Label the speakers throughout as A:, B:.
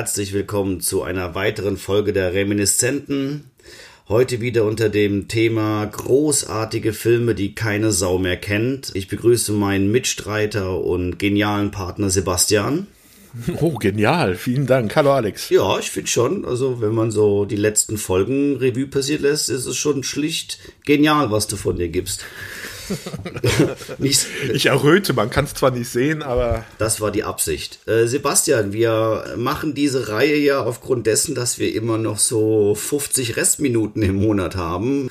A: Herzlich willkommen zu einer weiteren Folge der Reminiszenten. Heute wieder unter dem Thema großartige Filme, die keine Sau mehr kennt. Ich begrüße meinen Mitstreiter und genialen Partner Sebastian.
B: Oh, genial. Vielen Dank. Hallo Alex.
A: Ja, ich finde schon. Also, wenn man so die letzten Folgen Revue passiert lässt, ist es schon schlicht genial, was du von dir gibst.
B: nicht, ich erröte, man kann es zwar nicht sehen, aber.
A: Das war die Absicht. Äh, Sebastian, wir machen diese Reihe ja aufgrund dessen, dass wir immer noch so 50 Restminuten im Monat haben.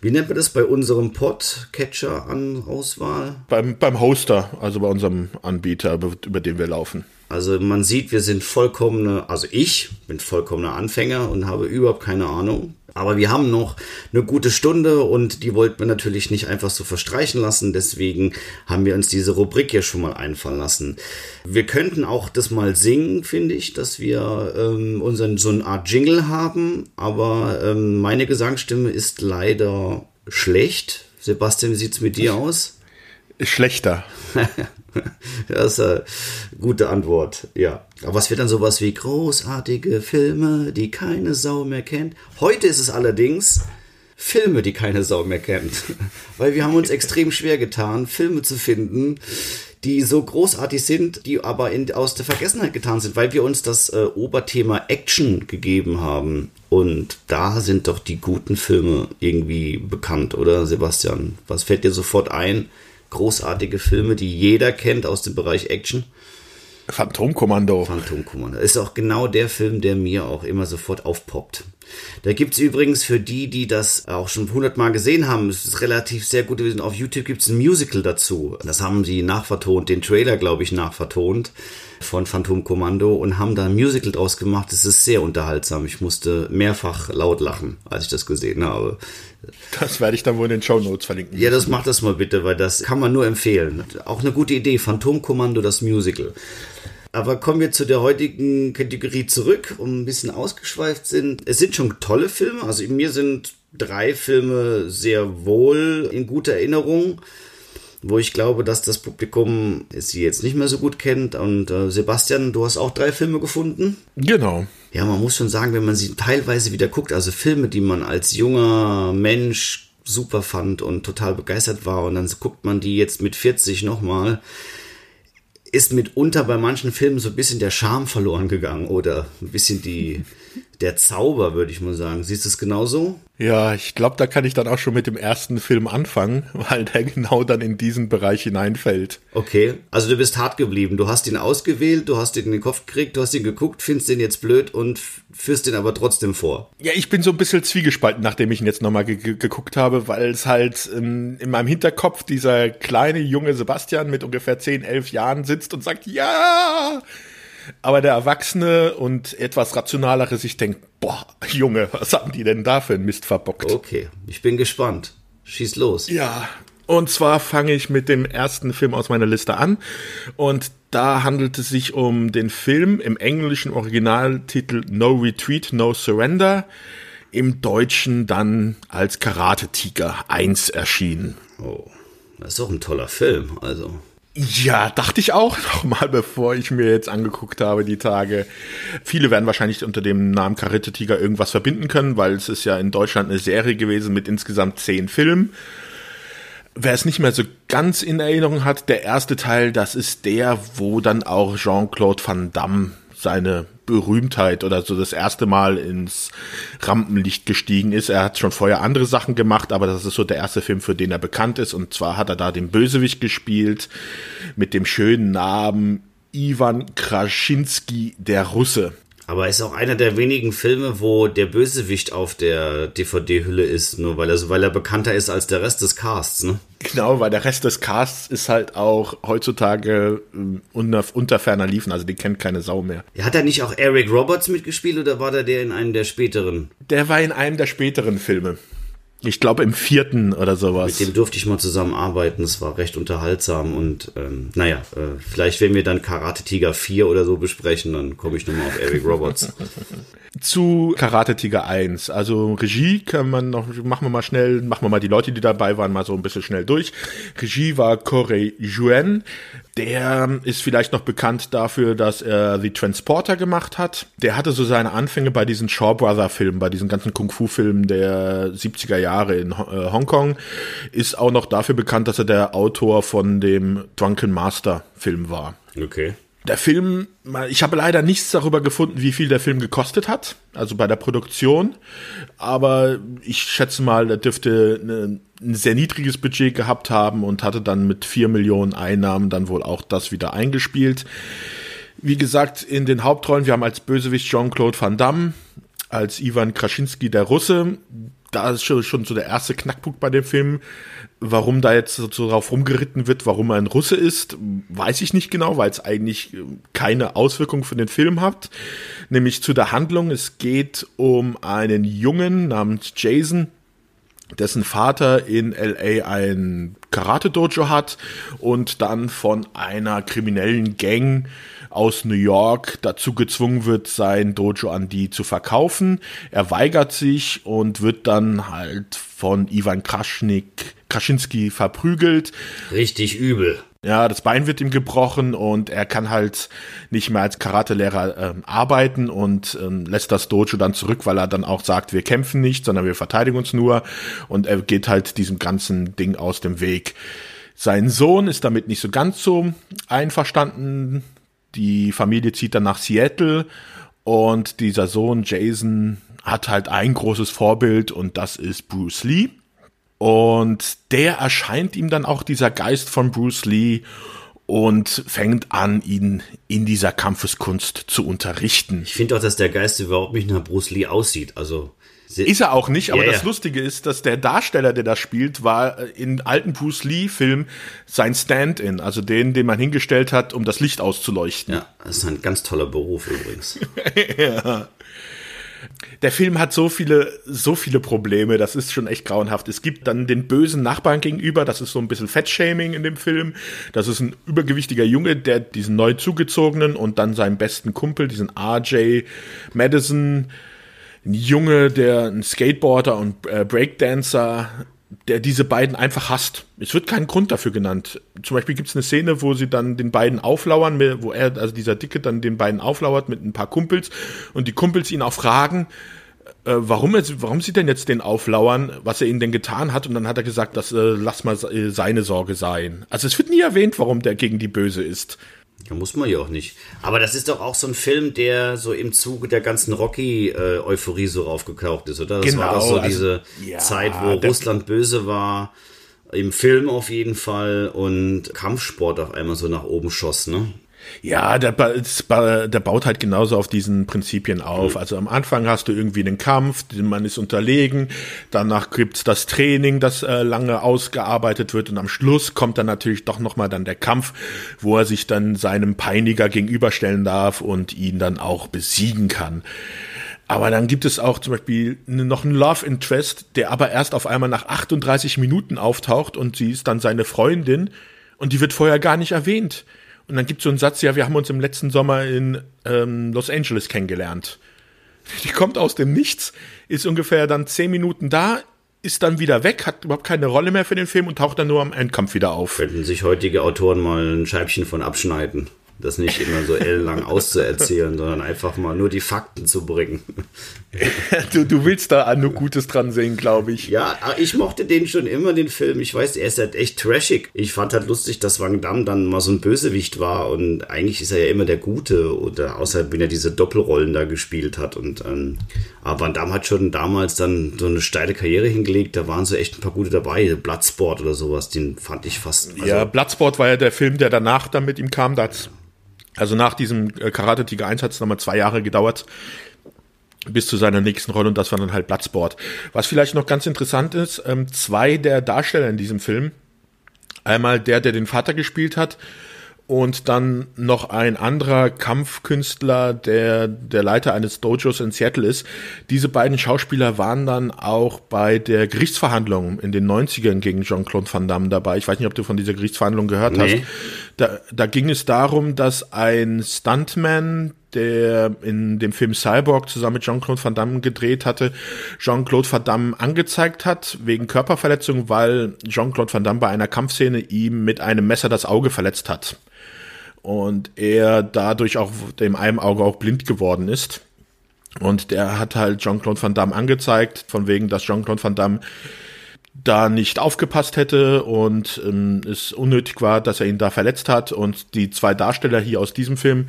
A: Wie nennt man das bei unserem Podcatcher an Auswahl?
B: Beim, beim Hoster, also bei unserem Anbieter, über den wir laufen.
A: Also man sieht, wir sind vollkommene, also ich bin vollkommener Anfänger und habe überhaupt keine Ahnung. Aber wir haben noch eine gute Stunde und die wollten wir natürlich nicht einfach so verstreichen lassen. Deswegen haben wir uns diese Rubrik hier schon mal einfallen lassen. Wir könnten auch das mal singen, finde ich, dass wir ähm, unseren so eine Art Jingle haben. Aber ähm, meine Gesangsstimme ist leider schlecht. Sebastian, wie sieht's mit dir aus?
B: Schlechter.
A: das ist eine gute Antwort, ja. Aber was wird dann sowas wie großartige Filme, die keine Sau mehr kennt? Heute ist es allerdings Filme, die keine Sau mehr kennt. Weil wir haben uns extrem schwer getan, Filme zu finden, die so großartig sind, die aber in, aus der Vergessenheit getan sind, weil wir uns das äh, Oberthema Action gegeben haben. Und da sind doch die guten Filme irgendwie bekannt, oder Sebastian? Was fällt dir sofort ein? Großartige Filme, die jeder kennt aus dem Bereich Action.
B: Phantomkommando.
A: Phantomkommando. Ist auch genau der Film, der mir auch immer sofort aufpoppt. Da gibt es übrigens für die, die das auch schon hundertmal gesehen haben, es ist relativ sehr gut gewesen. Auf YouTube gibt es ein Musical dazu. Das haben sie nachvertont, den Trailer, glaube ich, nachvertont von Phantom Kommando und haben da ein Musical draus gemacht. Es ist sehr unterhaltsam. Ich musste mehrfach laut lachen, als ich das gesehen habe.
B: Das werde ich dann wohl in den Show Notes verlinken.
A: Ja, das macht das mal bitte, weil das kann man nur empfehlen. Auch eine gute Idee. Phantom Kommando, das Musical. Aber kommen wir zu der heutigen Kategorie zurück, um ein bisschen ausgeschweift sind. Es sind schon tolle Filme. Also mir sind drei Filme sehr wohl in guter Erinnerung, wo ich glaube, dass das Publikum sie jetzt nicht mehr so gut kennt. Und äh, Sebastian, du hast auch drei Filme gefunden?
B: Genau.
A: Ja, man muss schon sagen, wenn man sie teilweise wieder guckt, also Filme, die man als junger Mensch super fand und total begeistert war und dann guckt man die jetzt mit 40 nochmal, ist mitunter bei manchen Filmen so ein bisschen der Charme verloren gegangen oder ein bisschen die, der Zauber, würde ich mal sagen. Siehst du es genauso?
B: Ja, ich glaube, da kann ich dann auch schon mit dem ersten Film anfangen, weil der genau dann in diesen Bereich hineinfällt.
A: Okay, also du bist hart geblieben. Du hast ihn ausgewählt, du hast ihn in den Kopf gekriegt, du hast ihn geguckt, findest ihn jetzt blöd und führst ihn aber trotzdem vor.
B: Ja, ich bin so ein bisschen zwiegespalten, nachdem ich ihn jetzt nochmal ge geguckt habe, weil es halt ähm, in meinem Hinterkopf dieser kleine junge Sebastian mit ungefähr 10, 11 Jahren sitzt und sagt, ja! Aber der Erwachsene und etwas rationalere sich denkt, boah, Junge, was haben die denn da für einen Mist verbockt?
A: Okay, ich bin gespannt. Schieß los.
B: Ja, und zwar fange ich mit dem ersten Film aus meiner Liste an. Und da handelt es sich um den Film im englischen Originaltitel No Retreat, No Surrender. Im Deutschen dann als Karate Tiger 1 erschienen.
A: Oh, das ist doch ein toller Film, also.
B: Ja, dachte ich auch nochmal, bevor ich mir jetzt angeguckt habe, die Tage. Viele werden wahrscheinlich unter dem Namen Karate Tiger irgendwas verbinden können, weil es ist ja in Deutschland eine Serie gewesen mit insgesamt zehn Filmen. Wer es nicht mehr so ganz in Erinnerung hat, der erste Teil, das ist der, wo dann auch Jean-Claude Van Damme seine Berühmtheit oder so das erste Mal ins Rampenlicht gestiegen ist. Er hat schon vorher andere Sachen gemacht, aber das ist so der erste Film, für den er bekannt ist. Und zwar hat er da den Bösewicht gespielt mit dem schönen Namen Ivan Kraschinski, der Russe.
A: Aber ist auch einer der wenigen Filme, wo der Bösewicht auf der DVD-Hülle ist, nur weil er, weil er bekannter ist als der Rest des Casts, ne?
B: Genau, weil der Rest des Casts ist halt auch heutzutage äh, unter, unter ferner Liefen, also die kennt keine Sau mehr.
A: Hat er nicht auch Eric Roberts mitgespielt oder war der der in einem der späteren?
B: Der war in einem der späteren Filme. Ich glaube im vierten oder sowas.
A: Mit dem durfte ich mal zusammenarbeiten. Es war recht unterhaltsam und ähm, naja, äh, vielleicht wenn wir dann Karate Tiger 4 oder so besprechen, dann komme ich nochmal auf Eric Roberts.
B: Zu Karate Tiger 1. Also Regie kann man noch, machen wir mal schnell, machen wir mal die Leute, die dabei waren, mal so ein bisschen schnell durch. Regie war Corey Juen. Der ist vielleicht noch bekannt dafür, dass er The Transporter gemacht hat. Der hatte so seine Anfänge bei diesen Shaw Brother Filmen, bei diesen ganzen Kung Fu Filmen der 70er Jahre in äh, Hongkong. Ist auch noch dafür bekannt, dass er der Autor von dem Drunken Master Film war.
A: Okay.
B: Der Film, ich habe leider nichts darüber gefunden, wie viel der Film gekostet hat, also bei der Produktion. Aber ich schätze mal, er dürfte eine, ein sehr niedriges Budget gehabt haben und hatte dann mit vier Millionen Einnahmen dann wohl auch das wieder eingespielt. Wie gesagt, in den Hauptrollen, wir haben als Bösewicht Jean-Claude Van Damme, als Ivan Krasinski der Russe. Da ist schon, schon so der erste Knackpunkt bei dem Film Warum da jetzt so drauf rumgeritten wird, warum er ein Russe ist, weiß ich nicht genau, weil es eigentlich äh, keine Auswirkung für den Film hat. Nämlich zu der Handlung. Es geht um einen Jungen namens Jason, dessen Vater in LA ein Karate-Dojo hat und dann von einer kriminellen Gang aus New York dazu gezwungen wird, sein Dojo an die zu verkaufen. Er weigert sich und wird dann halt von Ivan Kraschnik, Kraschinski verprügelt.
A: Richtig übel.
B: Ja, das Bein wird ihm gebrochen und er kann halt nicht mehr als Karatelehrer ähm, arbeiten und ähm, lässt das Dojo dann zurück, weil er dann auch sagt, wir kämpfen nicht, sondern wir verteidigen uns nur und er geht halt diesem ganzen Ding aus dem Weg. Sein Sohn ist damit nicht so ganz so einverstanden. Die Familie zieht dann nach Seattle und dieser Sohn Jason hat halt ein großes Vorbild und das ist Bruce Lee. Und der erscheint ihm dann auch dieser Geist von Bruce Lee und fängt an, ihn in dieser Kampfeskunst zu unterrichten.
A: Ich finde auch, dass der Geist überhaupt nicht nach Bruce Lee aussieht. Also
B: ist er auch nicht, aber ja, das. Lustige ist, dass der Darsteller, der das spielt, war äh, in alten Bruce Lee-Filmen sein Stand-in, also den, den man hingestellt hat, um das Licht auszuleuchten.
A: Ja, das ist ein ganz toller Beruf übrigens.
B: ja der Film hat so viele, so viele Probleme, das ist schon echt grauenhaft. Es gibt dann den bösen Nachbarn gegenüber, das ist so ein bisschen Fettshaming in dem Film. Das ist ein übergewichtiger Junge, der diesen neu zugezogenen und dann seinen besten Kumpel, diesen RJ Madison, ein Junge, der ein Skateboarder und äh, Breakdancer der diese beiden einfach hasst. Es wird kein Grund dafür genannt. Zum Beispiel gibt es eine Szene, wo sie dann den beiden auflauern, wo er, also dieser Dicke, dann den beiden auflauert mit ein paar Kumpels und die Kumpels ihn auch fragen, äh, warum, er, warum sie denn jetzt den auflauern, was er ihnen denn getan hat. Und dann hat er gesagt, dass äh, lass mal seine Sorge sein. Also es wird nie erwähnt, warum der gegen die Böse ist.
A: Ja, muss man ja auch nicht. Aber das ist doch auch so ein Film, der so im Zuge der ganzen Rocky-Euphorie so raufgekauft ist, oder? Das
B: genau,
A: war doch so also, diese ja, Zeit, wo Russland böse war. Im Film auf jeden Fall und Kampfsport auf einmal so nach oben schoss, ne?
B: Ja, der, der baut halt genauso auf diesen Prinzipien auf. Mhm. Also am Anfang hast du irgendwie einen Kampf, man ist unterlegen, danach gibt's das Training, das äh, lange ausgearbeitet wird und am Schluss kommt dann natürlich doch nochmal dann der Kampf, wo er sich dann seinem Peiniger gegenüberstellen darf und ihn dann auch besiegen kann. Aber dann gibt es auch zum Beispiel noch einen Love Interest, der aber erst auf einmal nach 38 Minuten auftaucht und sie ist dann seine Freundin und die wird vorher gar nicht erwähnt. Und dann gibt es so einen Satz, ja, wir haben uns im letzten Sommer in ähm, Los Angeles kennengelernt. Die kommt aus dem Nichts, ist ungefähr dann zehn Minuten da, ist dann wieder weg, hat überhaupt keine Rolle mehr für den Film und taucht dann nur am Endkampf wieder auf.
A: Könnten sich heutige Autoren mal ein Scheibchen von abschneiden das nicht immer so ellenlang auszuerzählen, sondern einfach mal nur die Fakten zu bringen.
B: du, du willst da nur Gutes dran sehen, glaube ich.
A: Ja, ich mochte den schon immer, den Film. Ich weiß, er ist halt echt trashig. Ich fand halt lustig, dass Wang Damme dann mal so ein Bösewicht war und eigentlich ist er ja immer der Gute, oder außer wenn er diese Doppelrollen da gespielt hat. Und ähm, aber Van Damme hat schon damals dann so eine steile Karriere hingelegt. Da waren so echt ein paar gute dabei. Bloodsport oder sowas, den fand ich fast.
B: Also ja, Bloodsport war ja der Film, der danach dann mit ihm kam. Da also nach diesem äh, Karate Tiger 1 hat es nochmal zwei Jahre gedauert bis zu seiner nächsten Rolle und das war dann halt Bloodsport. Was vielleicht noch ganz interessant ist, ähm, zwei der Darsteller in diesem Film, einmal der, der den Vater gespielt hat und dann noch ein anderer Kampfkünstler, der der Leiter eines Dojos in Seattle ist. Diese beiden Schauspieler waren dann auch bei der Gerichtsverhandlung in den 90ern gegen Jean-Claude Van Damme dabei. Ich weiß nicht, ob du von dieser Gerichtsverhandlung gehört nee. hast. Da, da ging es darum, dass ein Stuntman, der in dem Film Cyborg zusammen mit Jean-Claude Van Damme gedreht hatte, Jean-Claude Van Damme angezeigt hat wegen Körperverletzung, weil Jean-Claude Van Damme bei einer Kampfszene ihm mit einem Messer das Auge verletzt hat. und er dadurch auch dem einem Auge auch blind geworden ist. Und der hat halt Jean-Claude Van Damme angezeigt, von wegen, dass Jean-Claude Van Damme da nicht aufgepasst hätte und ähm, es unnötig war, dass er ihn da verletzt hat. Und die zwei Darsteller hier aus diesem Film,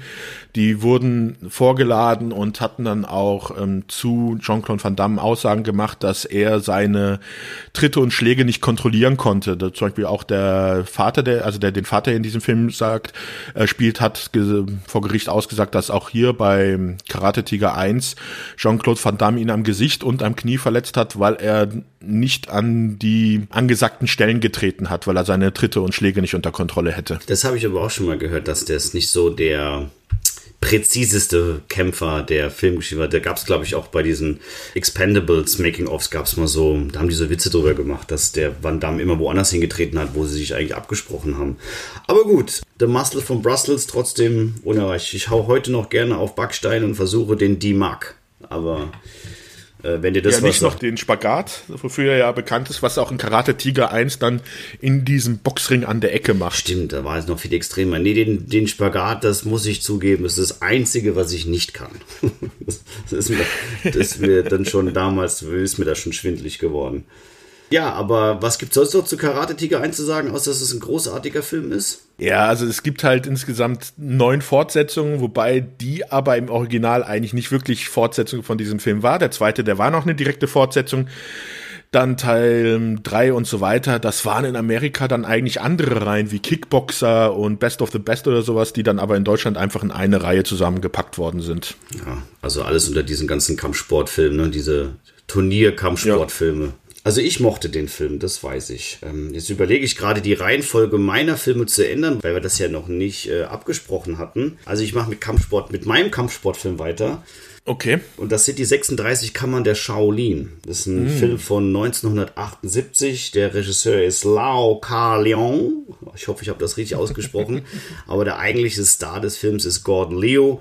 B: die wurden vorgeladen und hatten dann auch ähm, zu Jean-Claude Van Damme Aussagen gemacht, dass er seine Tritte und Schläge nicht kontrollieren konnte. Da, zum Beispiel auch der Vater, der, also der den Vater in diesem Film sagt, äh, spielt, hat vor Gericht ausgesagt, dass auch hier bei Karate Tiger 1 Jean-Claude Van Damme ihn am Gesicht und am Knie verletzt hat, weil er nicht an die angesagten Stellen getreten hat, weil er seine Tritte und Schläge nicht unter Kontrolle hätte.
A: Das habe ich aber auch schon mal gehört, dass ist nicht so der präziseste Kämpfer der Filmgeschichte war. Da gab es, glaube ich, auch bei diesen Expendables Making-ofs gab es mal so, da haben die so Witze drüber gemacht, dass der Van Damme immer woanders hingetreten hat, wo sie sich eigentlich abgesprochen haben. Aber gut, The Muscle von Brussels trotzdem unerreicht. Ich hau heute noch gerne auf Backstein und versuche den D-Mark. Aber wenn dir das
B: ja, nicht noch den Spagat, wofür er ja bekannt ist, was auch in Karate Tiger 1 dann in diesem Boxring an der Ecke macht.
A: Stimmt, da war es noch viel extremer. Nee, den, den Spagat, das muss ich zugeben, ist das Einzige, was ich nicht kann. das, ist mir, das ist mir dann schon damals, ist mir da schon schwindlig geworden. Ja, aber was gibt es sonst noch zu Karate Tiger 1 zu sagen, außer dass es ein großartiger Film ist?
B: Ja, also es gibt halt insgesamt neun Fortsetzungen, wobei die aber im Original eigentlich nicht wirklich Fortsetzung von diesem Film war. Der zweite, der war noch eine direkte Fortsetzung. Dann Teil 3 und so weiter. Das waren in Amerika dann eigentlich andere Reihen wie Kickboxer und Best of the Best oder sowas, die dann aber in Deutschland einfach in eine Reihe zusammengepackt worden sind.
A: Ja, also alles unter diesen ganzen Kampfsportfilmen, ne? diese Turnier-Kampfsportfilme. Ja. Also ich mochte den Film, das weiß ich. Ähm, jetzt überlege ich gerade die Reihenfolge meiner Filme zu ändern, weil wir das ja noch nicht äh, abgesprochen hatten. Also ich mache mit Kampfsport, mit meinem Kampfsportfilm weiter.
B: Okay.
A: Und das sind die 36 Kammern der Shaolin. Das ist ein mm. Film von 1978. Der Regisseur ist Lao Ka Leong. Ich hoffe, ich habe das richtig ausgesprochen. Aber der eigentliche Star des Films ist Gordon Liu.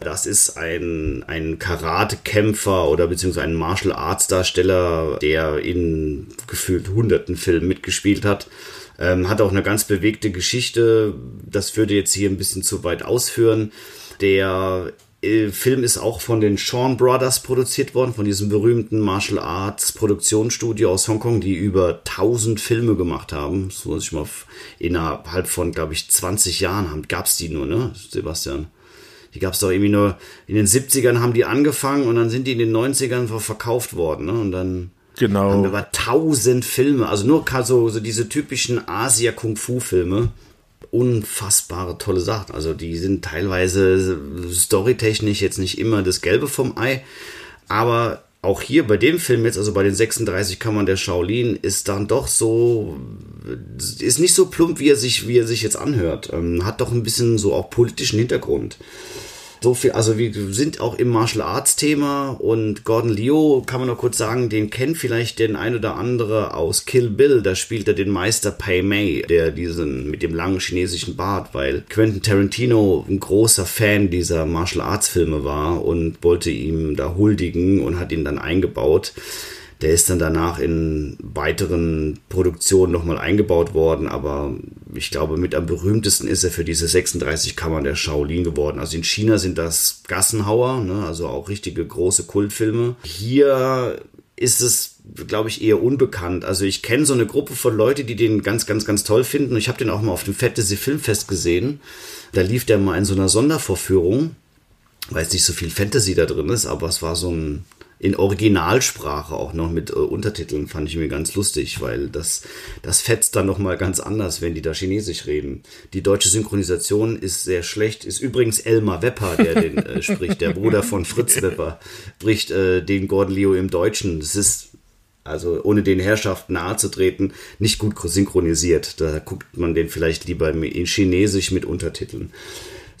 A: Das ist ein, ein Karate-Kämpfer oder beziehungsweise ein Martial Arts Darsteller, der in gefühlt hunderten Filmen mitgespielt hat. Ähm, hat auch eine ganz bewegte Geschichte. Das würde jetzt hier ein bisschen zu weit ausführen. Der äh, Film ist auch von den Sean Brothers produziert worden, von diesem berühmten Martial Arts Produktionsstudio aus Hongkong, die über 1000 Filme gemacht haben. Das muss ich mal innerhalb von, glaube ich, 20 Jahren haben, gab es die nur, ne, Sebastian? Die gab es doch irgendwie nur, in den 70ern haben die angefangen und dann sind die in den 90ern verkauft worden. Ne? Und dann
B: genau.
A: haben wir über tausend Filme, also nur so, so diese typischen Asia-Kung-Fu-Filme. Unfassbare tolle Sachen. Also die sind teilweise storytechnisch jetzt nicht immer das Gelbe vom Ei, aber auch hier bei dem Film jetzt, also bei den 36 Kammern der Shaolin, ist dann doch so, ist nicht so plump, wie er sich, wie er sich jetzt anhört. Ähm, hat doch ein bisschen so auch politischen Hintergrund so viel, also wir sind auch im Martial Arts Thema und Gordon Liu, kann man noch kurz sagen, den kennt vielleicht den ein oder andere aus Kill Bill, da spielt er den Meister Pei Mei, der diesen mit dem langen chinesischen Bart, weil Quentin Tarantino ein großer Fan dieser Martial Arts Filme war und wollte ihm da huldigen und hat ihn dann eingebaut. Der ist dann danach in weiteren Produktionen nochmal eingebaut worden, aber ich glaube, mit am berühmtesten ist er für diese 36 Kammern der Shaolin geworden. Also in China sind das Gassenhauer, ne, also auch richtige große Kultfilme. Hier ist es, glaube ich, eher unbekannt. Also ich kenne so eine Gruppe von Leuten, die den ganz, ganz, ganz toll finden. Ich habe den auch mal auf dem Fantasy Filmfest gesehen. Da lief der mal in so einer Sondervorführung, weil es nicht so viel Fantasy da drin ist, aber es war so ein in Originalsprache auch noch mit äh, Untertiteln fand ich mir ganz lustig, weil das, das fetzt dann nochmal ganz anders, wenn die da Chinesisch reden. Die deutsche Synchronisation ist sehr schlecht. Ist übrigens Elmar Wepper, der den äh, spricht, der Bruder von Fritz Wepper, spricht äh, den Gordon Leo im Deutschen. Das ist also ohne den Herrschaften nahe zu treten, nicht gut synchronisiert. Da guckt man den vielleicht lieber in Chinesisch mit Untertiteln.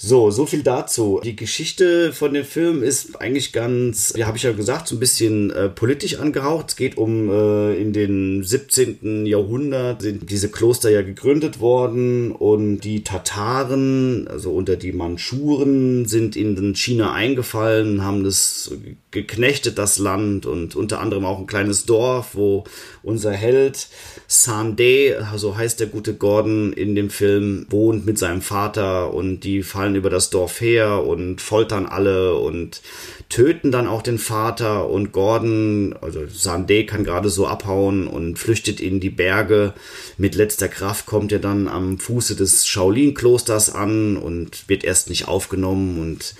A: So, so viel dazu. Die Geschichte von dem Film ist eigentlich ganz, ja, habe ich ja gesagt, so ein bisschen äh, politisch angehaucht. Es geht um äh, in den 17. Jahrhundert sind diese Kloster ja gegründet worden und die Tataren, also unter die Mandschuren, sind in China eingefallen, haben das geknechtet, das Land und unter anderem auch ein kleines Dorf, wo unser Held Sande, so heißt der gute Gordon in dem Film, wohnt mit seinem Vater und die fallen über das Dorf her und foltern alle und töten dann auch den Vater und Gordon, also Sande kann gerade so abhauen und flüchtet in die Berge. Mit letzter Kraft kommt er dann am Fuße des Shaolin-Klosters an und wird erst nicht aufgenommen und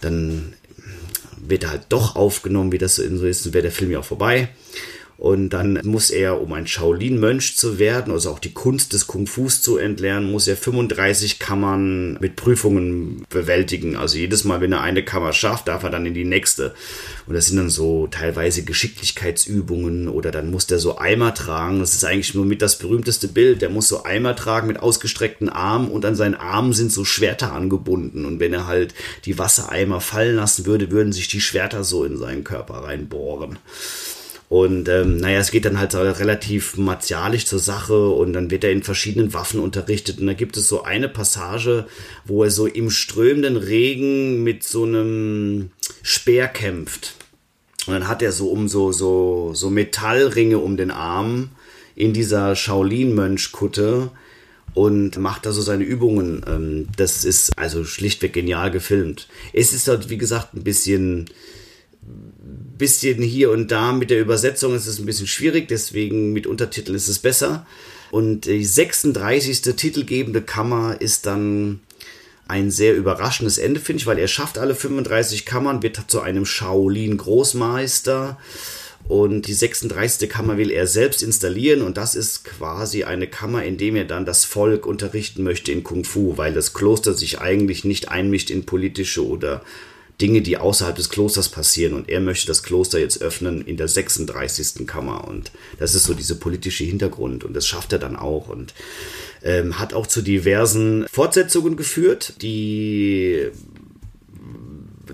A: dann wird er halt doch aufgenommen, wie das so ist, dann wäre der Film ja auch vorbei. Und dann muss er, um ein Shaolin-Mönch zu werden, also auch die Kunst des Kung-Fus zu entlernen, muss er 35 Kammern mit Prüfungen bewältigen. Also jedes Mal, wenn er eine Kammer schafft, darf er dann in die nächste. Und das sind dann so teilweise Geschicklichkeitsübungen oder dann muss der so Eimer tragen. Das ist eigentlich nur mit das berühmteste Bild. Der muss so Eimer tragen mit ausgestreckten Armen und an seinen Armen sind so Schwerter angebunden. Und wenn er halt die Wassereimer fallen lassen würde, würden sich die Schwerter so in seinen Körper reinbohren. Und ähm, naja, es geht dann halt relativ martialisch zur Sache und dann wird er in verschiedenen Waffen unterrichtet. Und da gibt es so eine Passage, wo er so im strömenden Regen mit so einem Speer kämpft. Und dann hat er so um so, so, so Metallringe um den Arm in dieser Shaolin-Mönchkutte und macht da so seine Übungen. Ähm, das ist also schlichtweg genial gefilmt. Es ist halt, wie gesagt, ein bisschen bisschen hier und da mit der Übersetzung ist es ein bisschen schwierig, deswegen mit Untertiteln ist es besser. Und die 36. titelgebende Kammer ist dann ein sehr überraschendes Ende, finde ich, weil er schafft alle 35 Kammern, wird zu einem Shaolin-Großmeister. Und die 36. Kammer will er selbst installieren und das ist quasi eine Kammer, in dem er dann das Volk unterrichten möchte in Kung Fu, weil das Kloster sich eigentlich nicht einmischt in politische oder Dinge, die außerhalb des Klosters passieren. Und er möchte das Kloster jetzt öffnen in der 36. Kammer. Und das ist so diese politische Hintergrund. Und das schafft er dann auch. Und ähm, hat auch zu diversen Fortsetzungen geführt, die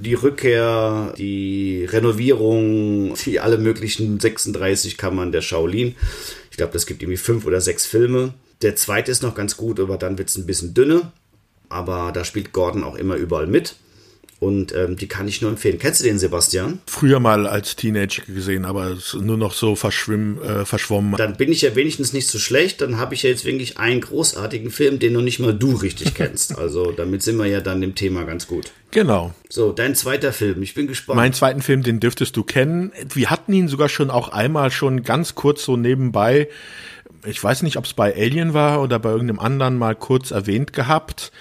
A: die Rückkehr, die Renovierung, die alle möglichen 36 Kammern der Shaolin. Ich glaube, das gibt irgendwie fünf oder sechs Filme. Der zweite ist noch ganz gut, aber dann wird es ein bisschen dünner. Aber da spielt Gordon auch immer überall mit. Und ähm, die kann ich nur empfehlen. Kennst du den, Sebastian?
B: Früher mal als Teenager gesehen, aber nur noch so verschwimm, äh, verschwommen.
A: Dann bin ich ja wenigstens nicht so schlecht. Dann habe ich ja jetzt wirklich einen großartigen Film, den noch nicht mal du richtig kennst. Also damit sind wir ja dann dem Thema ganz gut.
B: Genau.
A: So, dein zweiter Film. Ich bin gespannt.
B: Meinen zweiten Film, den dürftest du kennen. Wir hatten ihn sogar schon auch einmal schon ganz kurz so nebenbei. Ich weiß nicht, ob es bei Alien war oder bei irgendeinem anderen mal kurz erwähnt gehabt.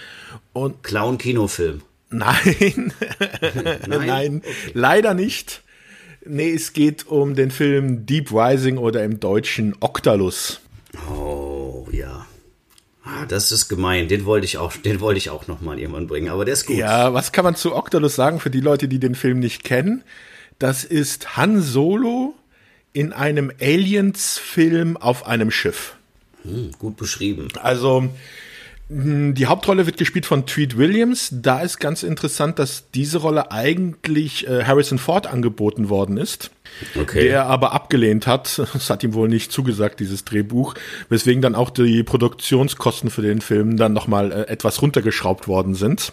A: Und Clown-Kinofilm.
B: Nein, nein, nein okay. leider nicht. Nee, es geht um den Film Deep Rising oder im Deutschen Octalus.
A: Oh, ja. Ah, das ist gemein. Den wollte ich auch, den wollte ich auch noch mal irgendwann bringen. Aber der ist gut.
B: Ja, was kann man zu Octalus sagen für die Leute, die den Film nicht kennen? Das ist Han Solo in einem Aliens-Film auf einem Schiff.
A: Hm, gut beschrieben.
B: Also die Hauptrolle wird gespielt von Tweed Williams. Da ist ganz interessant, dass diese Rolle eigentlich äh, Harrison Ford angeboten worden ist. Okay. Der aber abgelehnt hat. Es hat ihm wohl nicht zugesagt, dieses Drehbuch. Weswegen dann auch die Produktionskosten für den Film dann nochmal äh, etwas runtergeschraubt worden sind.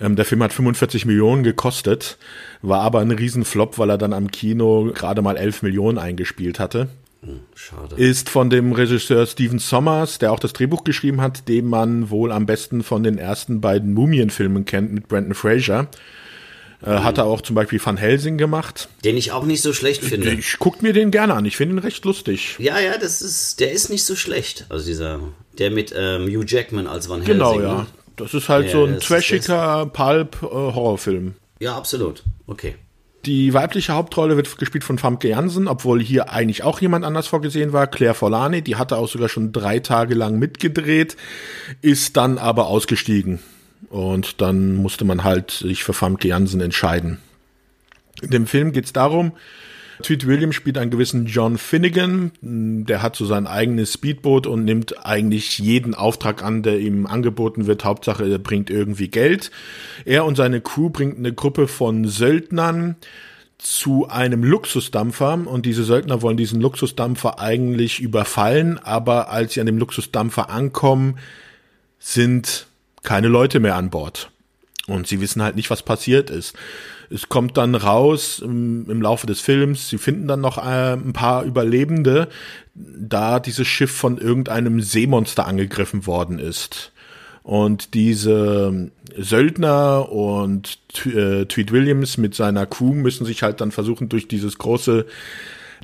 B: Ähm, der Film hat 45 Millionen gekostet, war aber ein Riesenflop, weil er dann am Kino gerade mal 11 Millionen eingespielt hatte. Schade. Ist von dem Regisseur Steven Sommers, der auch das Drehbuch geschrieben hat, den man wohl am besten von den ersten beiden Mumien-Filmen kennt mit Brandon Fraser. Äh, mhm. Hat er auch zum Beispiel Van Helsing gemacht.
A: Den ich auch nicht so schlecht finde.
B: Ich guck mir den gerne an. Ich finde ihn recht lustig.
A: Ja, ja, das ist, der ist nicht so schlecht. Also dieser, der mit ähm, Hugh Jackman als Van Helsing. Genau, ja.
B: Ne? Das ist halt ja, so ein trashiger Pulp-Horrorfilm.
A: Äh, ja, absolut. Okay.
B: Die weibliche Hauptrolle wird gespielt von Famke Jansen, obwohl hier eigentlich auch jemand anders vorgesehen war. Claire Forlani, die hatte auch sogar schon drei Tage lang mitgedreht, ist dann aber ausgestiegen. Und dann musste man halt sich für Famke Jansen entscheiden. In dem Film geht es darum, Tweet Williams spielt einen gewissen John Finnegan, der hat so sein eigenes Speedboot und nimmt eigentlich jeden Auftrag an, der ihm angeboten wird. Hauptsache, er bringt irgendwie Geld. Er und seine Crew bringt eine Gruppe von Söldnern zu einem Luxusdampfer und diese Söldner wollen diesen Luxusdampfer eigentlich überfallen, aber als sie an dem Luxusdampfer ankommen, sind keine Leute mehr an Bord. Und sie wissen halt nicht, was passiert ist. Es kommt dann raus im, im Laufe des Films, sie finden dann noch äh, ein paar Überlebende, da dieses Schiff von irgendeinem Seemonster angegriffen worden ist. Und diese Söldner und äh, Tweet Williams mit seiner Crew müssen sich halt dann versuchen, durch dieses große,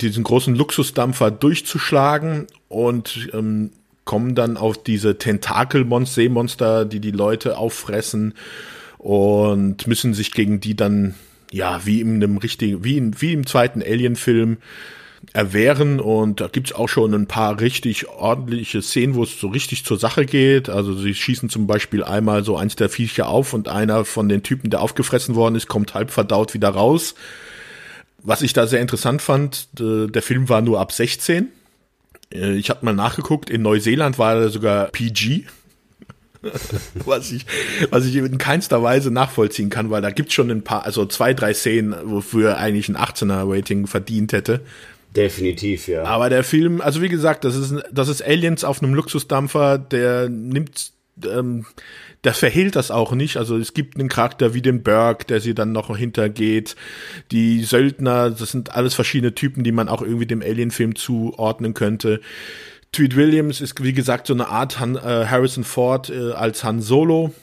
B: diesen großen Luxusdampfer durchzuschlagen und ähm, kommen dann auf diese Tentakel-Seemonster, die die Leute auffressen und müssen sich gegen die dann, ja, wie in einem richtigen, wie, in, wie im zweiten Alien-Film erwehren und da gibt's auch schon ein paar richtig ordentliche Szenen, wo es so richtig zur Sache geht. Also sie schießen zum Beispiel einmal so eins der Viecher auf und einer von den Typen, der aufgefressen worden ist, kommt halb verdaut wieder raus. Was ich da sehr interessant fand, der Film war nur ab 16. Äh, ich habe mal nachgeguckt, in Neuseeland war er sogar PG. was ich, was ich in keinster Weise nachvollziehen kann, weil da gibt's schon ein paar, also zwei, drei Szenen, wofür eigentlich ein 18er Rating verdient hätte.
A: Definitiv, ja.
B: Aber der Film, also wie gesagt, das ist, das ist Aliens auf einem Luxusdampfer, der nimmt, ähm, der verhehlt das auch nicht. Also es gibt einen Charakter wie den Burke, der sie dann noch hintergeht. Die Söldner, das sind alles verschiedene Typen, die man auch irgendwie dem Alien-Film zuordnen könnte. Tweet Williams ist, wie gesagt, so eine Art Han, äh, Harrison Ford äh, als Han Solo.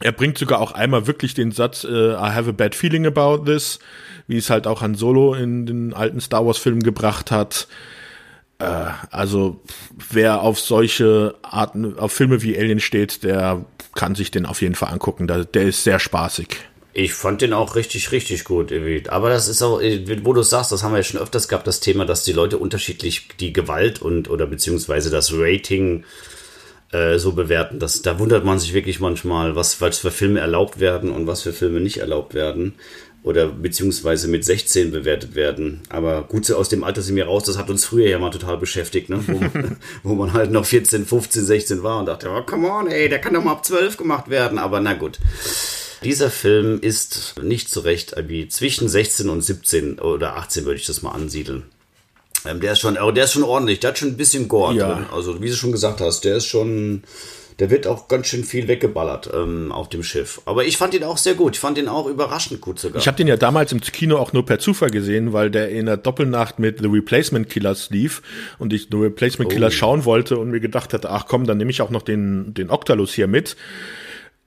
B: Er bringt sogar auch einmal wirklich den Satz, äh, I have a bad feeling about this wie es halt auch Han Solo in den alten Star Wars Filmen gebracht hat. Äh, also wer auf solche Arten, auf Filme wie Alien steht, der kann sich den auf jeden Fall angucken. Der, der ist sehr spaßig.
A: Ich fand den auch richtig, richtig gut. Aber das ist auch, wo du sagst, das haben wir ja schon öfters gehabt, das Thema, dass die Leute unterschiedlich die Gewalt und oder beziehungsweise das Rating äh, so bewerten. Das, da wundert man sich wirklich manchmal, was, was für Filme erlaubt werden und was für Filme nicht erlaubt werden oder beziehungsweise mit 16 bewertet werden. Aber gut, aus dem Alter sind wir raus, das hat uns früher ja mal total beschäftigt, ne? wo, man, wo man halt noch 14, 15, 16 war und dachte, oh, come on, ey, der kann doch mal ab 12 gemacht werden, aber na gut. Dieser Film ist nicht so recht wie zwischen 16 und 17 oder 18 würde ich das mal ansiedeln. Ähm, der ist schon, der ist schon ordentlich, der hat schon ein bisschen Gore ja. drin. Also, wie du schon gesagt hast, der ist schon, der wird auch ganz schön viel weggeballert ähm, auf dem Schiff. Aber ich fand ihn auch sehr gut. Ich fand ihn auch überraschend gut sogar.
B: Ich habe den ja damals im Kino auch nur per Zufall gesehen, weil der in der Doppelnacht mit The Replacement Killers lief und ich The Replacement Killers oh. schauen wollte und mir gedacht hatte, ach komm, dann nehme ich auch noch den, den Octalus hier mit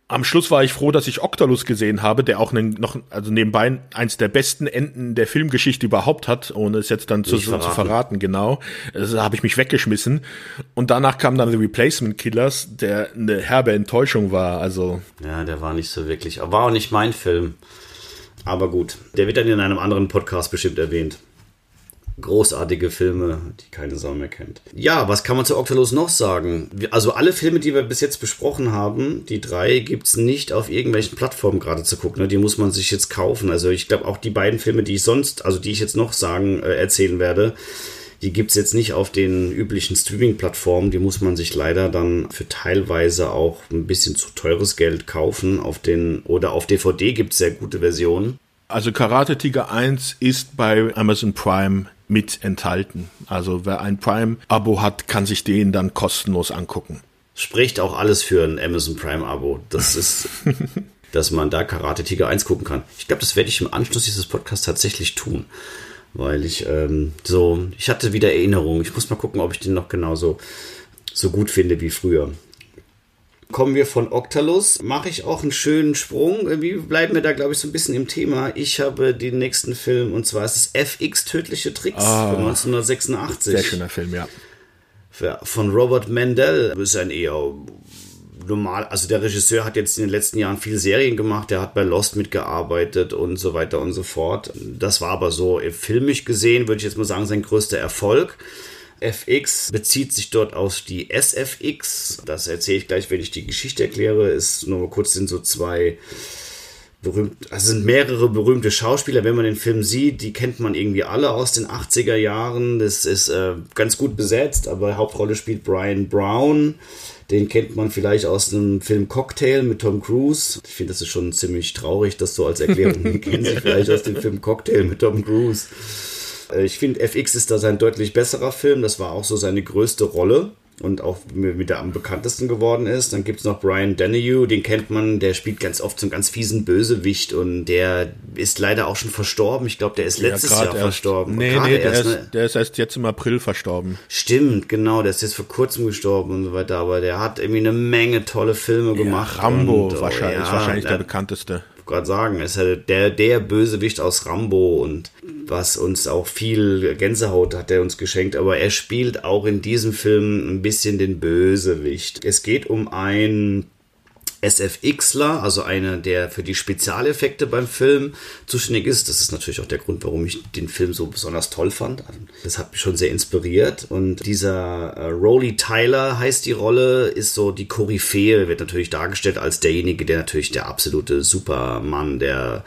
B: am Schluss war ich froh, dass ich Octalus gesehen habe, der auch einen, noch, also nebenbei eins der besten Enden der Filmgeschichte überhaupt hat, ohne es jetzt dann zu, verraten. zu verraten, genau. Also habe ich mich weggeschmissen. Und danach kam dann The Replacement Killers, der eine herbe Enttäuschung war, also.
A: Ja, der war nicht so wirklich, war auch nicht mein Film. Aber gut, der wird dann in einem anderen Podcast bestimmt erwähnt großartige Filme, die keine Sau mehr kennt. Ja, was kann man zu Octalus noch sagen? Also alle Filme, die wir bis jetzt besprochen haben, die drei, gibt es nicht auf irgendwelchen Plattformen gerade zu gucken. Ne? Die muss man sich jetzt kaufen. Also ich glaube auch die beiden Filme, die ich sonst, also die ich jetzt noch sagen, äh, erzählen werde, die gibt es jetzt nicht auf den üblichen Streaming-Plattformen. Die muss man sich leider dann für teilweise auch ein bisschen zu teures Geld kaufen. Auf den, oder auf DVD gibt es sehr gute Versionen.
B: Also Karate Tiger 1 ist bei Amazon Prime mit enthalten. Also wer ein Prime-Abo hat, kann sich den dann kostenlos angucken.
A: Spricht auch alles für ein Amazon Prime-Abo. Das ist, dass man da Karate Tiger 1 gucken kann. Ich glaube, das werde ich im Anschluss dieses Podcasts tatsächlich tun. Weil ich ähm, so, ich hatte wieder Erinnerungen. Ich muss mal gucken, ob ich den noch genauso so gut finde wie früher. Kommen wir von Octalus, mache ich auch einen schönen Sprung. Irgendwie bleiben wir da, glaube ich, so ein bisschen im Thema. Ich habe den nächsten Film und zwar ist es FX Tödliche Tricks ah, von 1986.
B: Sehr schöner Film, ja.
A: Von Robert Mandel. Das ist ein eher normal, also der Regisseur hat jetzt in den letzten Jahren viele Serien gemacht, der hat bei Lost mitgearbeitet und so weiter und so fort. Das war aber so filmisch gesehen, würde ich jetzt mal sagen, sein größter Erfolg. FX bezieht sich dort auf die SFX. Das erzähle ich gleich, wenn ich die Geschichte erkläre. Ist nur kurz sind so zwei berühmt, also sind mehrere berühmte Schauspieler, wenn man den Film sieht, die kennt man irgendwie alle aus den 80er Jahren. Das ist äh, ganz gut besetzt, aber Hauptrolle spielt Brian Brown. Den kennt man vielleicht aus dem Film Cocktail mit Tom Cruise. Ich finde, das ist schon ziemlich traurig, das so als Erklärung. Den kennen Sie vielleicht aus dem Film Cocktail mit Tom Cruise. Äh, ich finde, FX ist da sein deutlich besserer Film. Das war auch so seine größte Rolle und auch mit der am bekanntesten geworden ist. Dann gibt es noch Brian Dennehy, den kennt man, der spielt ganz oft so einen ganz fiesen Bösewicht und der ist leider auch schon verstorben. Ich glaube, der ist letztes ja, Jahr erst, verstorben.
B: Nee, nee, der, erst, ist, ne? der ist erst jetzt im April verstorben.
A: Stimmt, genau, der ist jetzt vor kurzem gestorben und so weiter, aber der hat irgendwie eine Menge tolle Filme gemacht.
B: Rambo und, wahrscheinlich, oh, ja, wahrscheinlich der bekannteste
A: gerade sagen, ist halt der, der Bösewicht aus Rambo und was uns auch viel Gänsehaut hat er uns geschenkt, aber er spielt auch in diesem Film ein bisschen den Bösewicht. Es geht um einen SFXler, also einer, der für die Spezialeffekte beim Film zuständig ist. Das ist natürlich auch der Grund, warum ich den Film so besonders toll fand. Das hat mich schon sehr inspiriert. Und dieser äh, Rolly Tyler heißt die Rolle, ist so die Koryphäe, wird natürlich dargestellt als derjenige, der natürlich der absolute Supermann der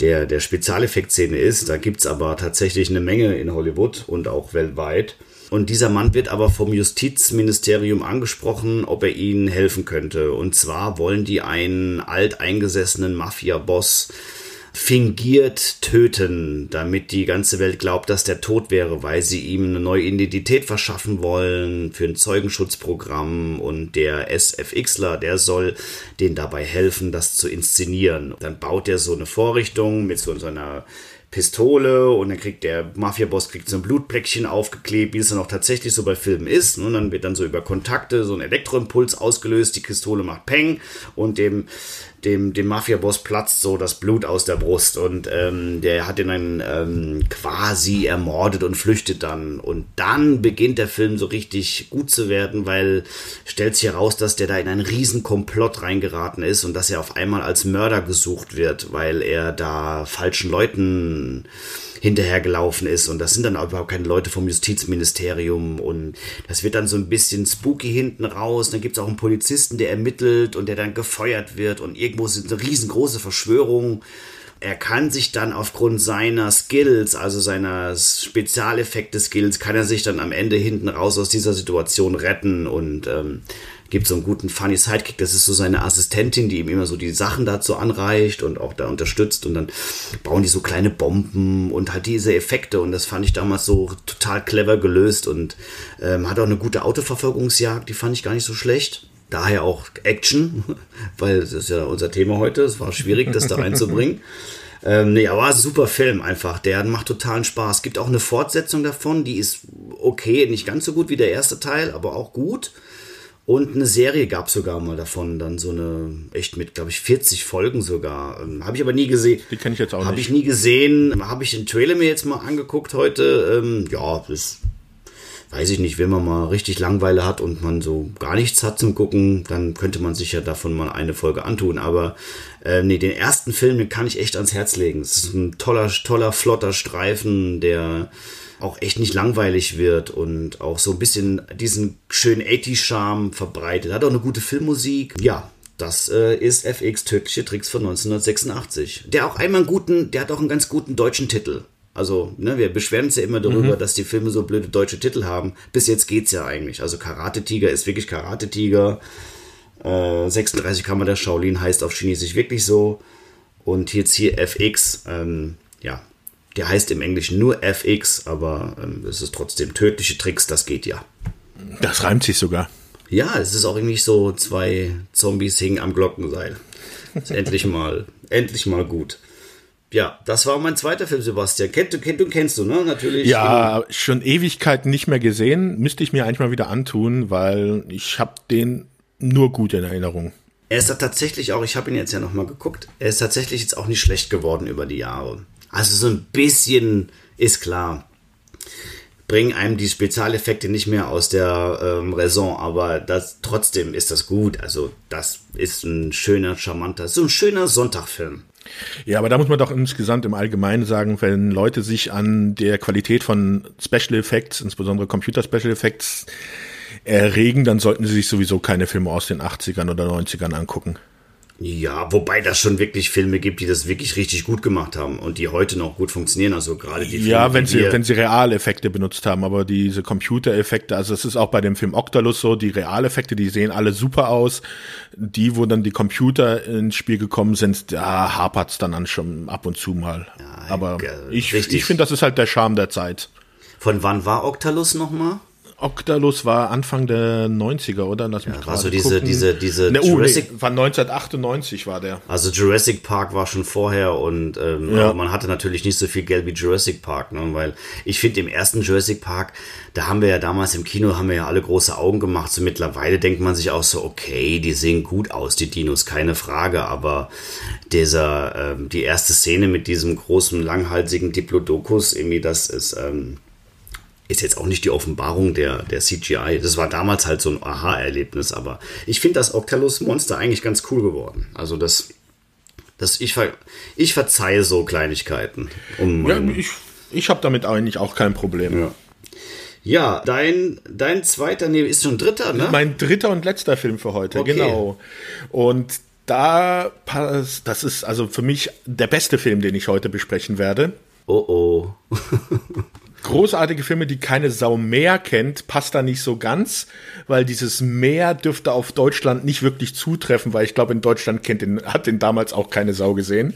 A: der, der Spezialeffektszene ist. Da gibt es aber tatsächlich eine Menge in Hollywood und auch weltweit. Und dieser Mann wird aber vom Justizministerium angesprochen, ob er ihnen helfen könnte. Und zwar wollen die einen alteingesessenen Mafia-Boss fingiert töten, damit die ganze Welt glaubt, dass der tot wäre, weil sie ihm eine neue Identität verschaffen wollen für ein Zeugenschutzprogramm und der SFXler, der soll denen dabei helfen, das zu inszenieren. Dann baut er so eine Vorrichtung mit so einer Pistole und dann kriegt der Mafia-Boss kriegt so ein Blutpläckchen aufgeklebt, wie es dann auch tatsächlich so bei Filmen ist. Und dann wird dann so über Kontakte so ein Elektroimpuls ausgelöst, die Pistole macht Peng und dem dem, dem Mafia-Boss platzt so das Blut aus der Brust und ähm, der hat ihn dann ähm, quasi ermordet und flüchtet dann. Und dann beginnt der Film so richtig gut zu werden, weil stellt sich heraus, dass der da in einen riesen Komplott reingeraten ist und dass er auf einmal als Mörder gesucht wird, weil er da falschen Leuten hinterhergelaufen ist. Und das sind dann auch überhaupt keine Leute vom Justizministerium. Und das wird dann so ein bisschen spooky hinten raus. Dann gibt es auch einen Polizisten, der ermittelt und der dann gefeuert wird. Und irgendwo ist eine riesengroße Verschwörung er kann sich dann aufgrund seiner Skills, also seiner Spezialeffekte-Skills, kann er sich dann am Ende hinten raus aus dieser Situation retten und ähm, gibt so einen guten funny Sidekick. Das ist so seine Assistentin, die ihm immer so die Sachen dazu anreicht und auch da unterstützt und dann bauen die so kleine Bomben und halt diese Effekte und das fand ich damals so total clever gelöst und ähm, hat auch eine gute Autoverfolgungsjagd, die fand ich gar nicht so schlecht. Daher auch Action, weil das ist ja unser Thema heute. Es war schwierig, das da reinzubringen. Ähm, nee, aber super Film einfach. Der macht totalen Spaß. Gibt auch eine Fortsetzung davon, die ist okay, nicht ganz so gut wie der erste Teil, aber auch gut. Und eine Serie gab es sogar mal davon, dann so eine, echt mit, glaube ich, 40 Folgen sogar. Ähm, habe ich aber nie gesehen.
B: Die kenne ich jetzt auch
A: hab nicht. Habe ich nie gesehen. Habe ich den Trailer mir jetzt mal angeguckt heute. Ähm, ja, das weiß ich nicht, wenn man mal richtig Langweile hat und man so gar nichts hat zum Gucken, dann könnte man sich ja davon mal eine Folge antun. Aber äh, nee, den ersten Film, den kann ich echt ans Herz legen. Es ist ein toller, toller, flotter Streifen, der auch echt nicht langweilig wird und auch so ein bisschen diesen schönen 80-Charme verbreitet. Hat auch eine gute Filmmusik. Ja, das äh, ist FX Tödliche Tricks von 1986. Der auch einmal einen guten, der hat auch einen ganz guten deutschen Titel. Also, ne, wir beschweren uns ja immer darüber, mhm. dass die Filme so blöde deutsche Titel haben. Bis jetzt geht's ja eigentlich. Also Karate Tiger ist wirklich Karate Tiger. Äh, 36 Kammer der Shaolin heißt auf Chinesisch wirklich so. Und jetzt hier FX, ähm, ja, der heißt im Englischen nur FX, aber ähm, es ist trotzdem tödliche Tricks, das geht ja.
B: Das reimt sich sogar.
A: Ja, es ist auch irgendwie so, zwei Zombies hingen am Glockenseil. Ist endlich mal, endlich mal gut. Ja, das war mein zweiter Film, Sebastian. Kennt du, kennt du, kennst du, ne? Natürlich.
B: Ja, schon Ewigkeiten nicht mehr gesehen. Müsste ich mir eigentlich mal wieder antun, weil ich habe den nur gut in Erinnerung.
A: Er ist tatsächlich auch, ich habe ihn jetzt ja nochmal geguckt, er ist tatsächlich jetzt auch nicht schlecht geworden über die Jahre. Also so ein bisschen ist klar. Bringen einem die Spezialeffekte nicht mehr aus der ähm, Raison, aber das, trotzdem ist das gut. Also, das ist ein schöner, charmanter, so ein schöner Sonntagfilm.
B: Ja, aber da muss man doch insgesamt im Allgemeinen sagen, wenn Leute sich an der Qualität von Special Effects, insbesondere Computer Special Effects, erregen, dann sollten sie sich sowieso keine Filme aus den 80ern oder 90ern angucken.
A: Ja, wobei das schon wirklich Filme gibt, die das wirklich richtig gut gemacht haben und die heute noch gut funktionieren. Also gerade die Filme,
B: Ja, wenn
A: die
B: sie, wenn sie Realeffekte benutzt haben, aber diese Computereffekte, also es ist auch bei dem Film Octalus so, die Realeffekte, die sehen alle super aus. Die, wo dann die Computer ins Spiel gekommen sind, da hapert's dann an schon ab und zu mal. aber
A: ge-
B: ich, ich finde, das ist halt der Charme der Zeit.
A: Von wann war Octalus nochmal?
B: Octalus war Anfang der 90er, oder? Lass mich
A: war
B: gerade
A: so diese-
B: gucken.
A: diese- diese
B: ne, oh,
A: Jurassic-
B: nee, war 1998 war der.
A: Also Jurassic Park war schon vorher und ähm,
B: Ja.
A: man hatte natürlich nicht so viel Geld wie Jurassic Park, ne? weil ich finde im ersten Jurassic Park, da haben wir ja damals im Kino, haben wir ja alle große Augen gemacht. So mittlerweile denkt man sich auch so, okay, die sehen gut aus, die Dinos, keine Frage, aber dieser, ähm, die erste Szene mit diesem großen, langhalsigen Diplodocus, irgendwie, das ist, ähm, ist jetzt auch nicht die Offenbarung der, der CGI. Das war damals halt so ein Aha-Erlebnis, aber ich finde das Octalus-Monster eigentlich ganz cool geworden. Also das, das ich, ver, ich verzeihe so Kleinigkeiten. Um
B: Ja, ich, ich habe damit eigentlich auch kein Problem.
A: ja. ja, dein, dein zweiter, nee, ist schon dritter, ne?
B: Mein dritter und letzter Film für heute,
A: Okay.
B: genau. Und da passt, das ist also für mich der beste Film, den ich heute besprechen werde.
A: Oh oh.
B: Großartige Filme, die keine Sau mehr kennt, passt da nicht so ganz, weil dieses Meer dürfte auf Deutschland nicht wirklich zutreffen, weil ich glaube, in Deutschland kennt den, hat den damals auch keine Sau gesehen.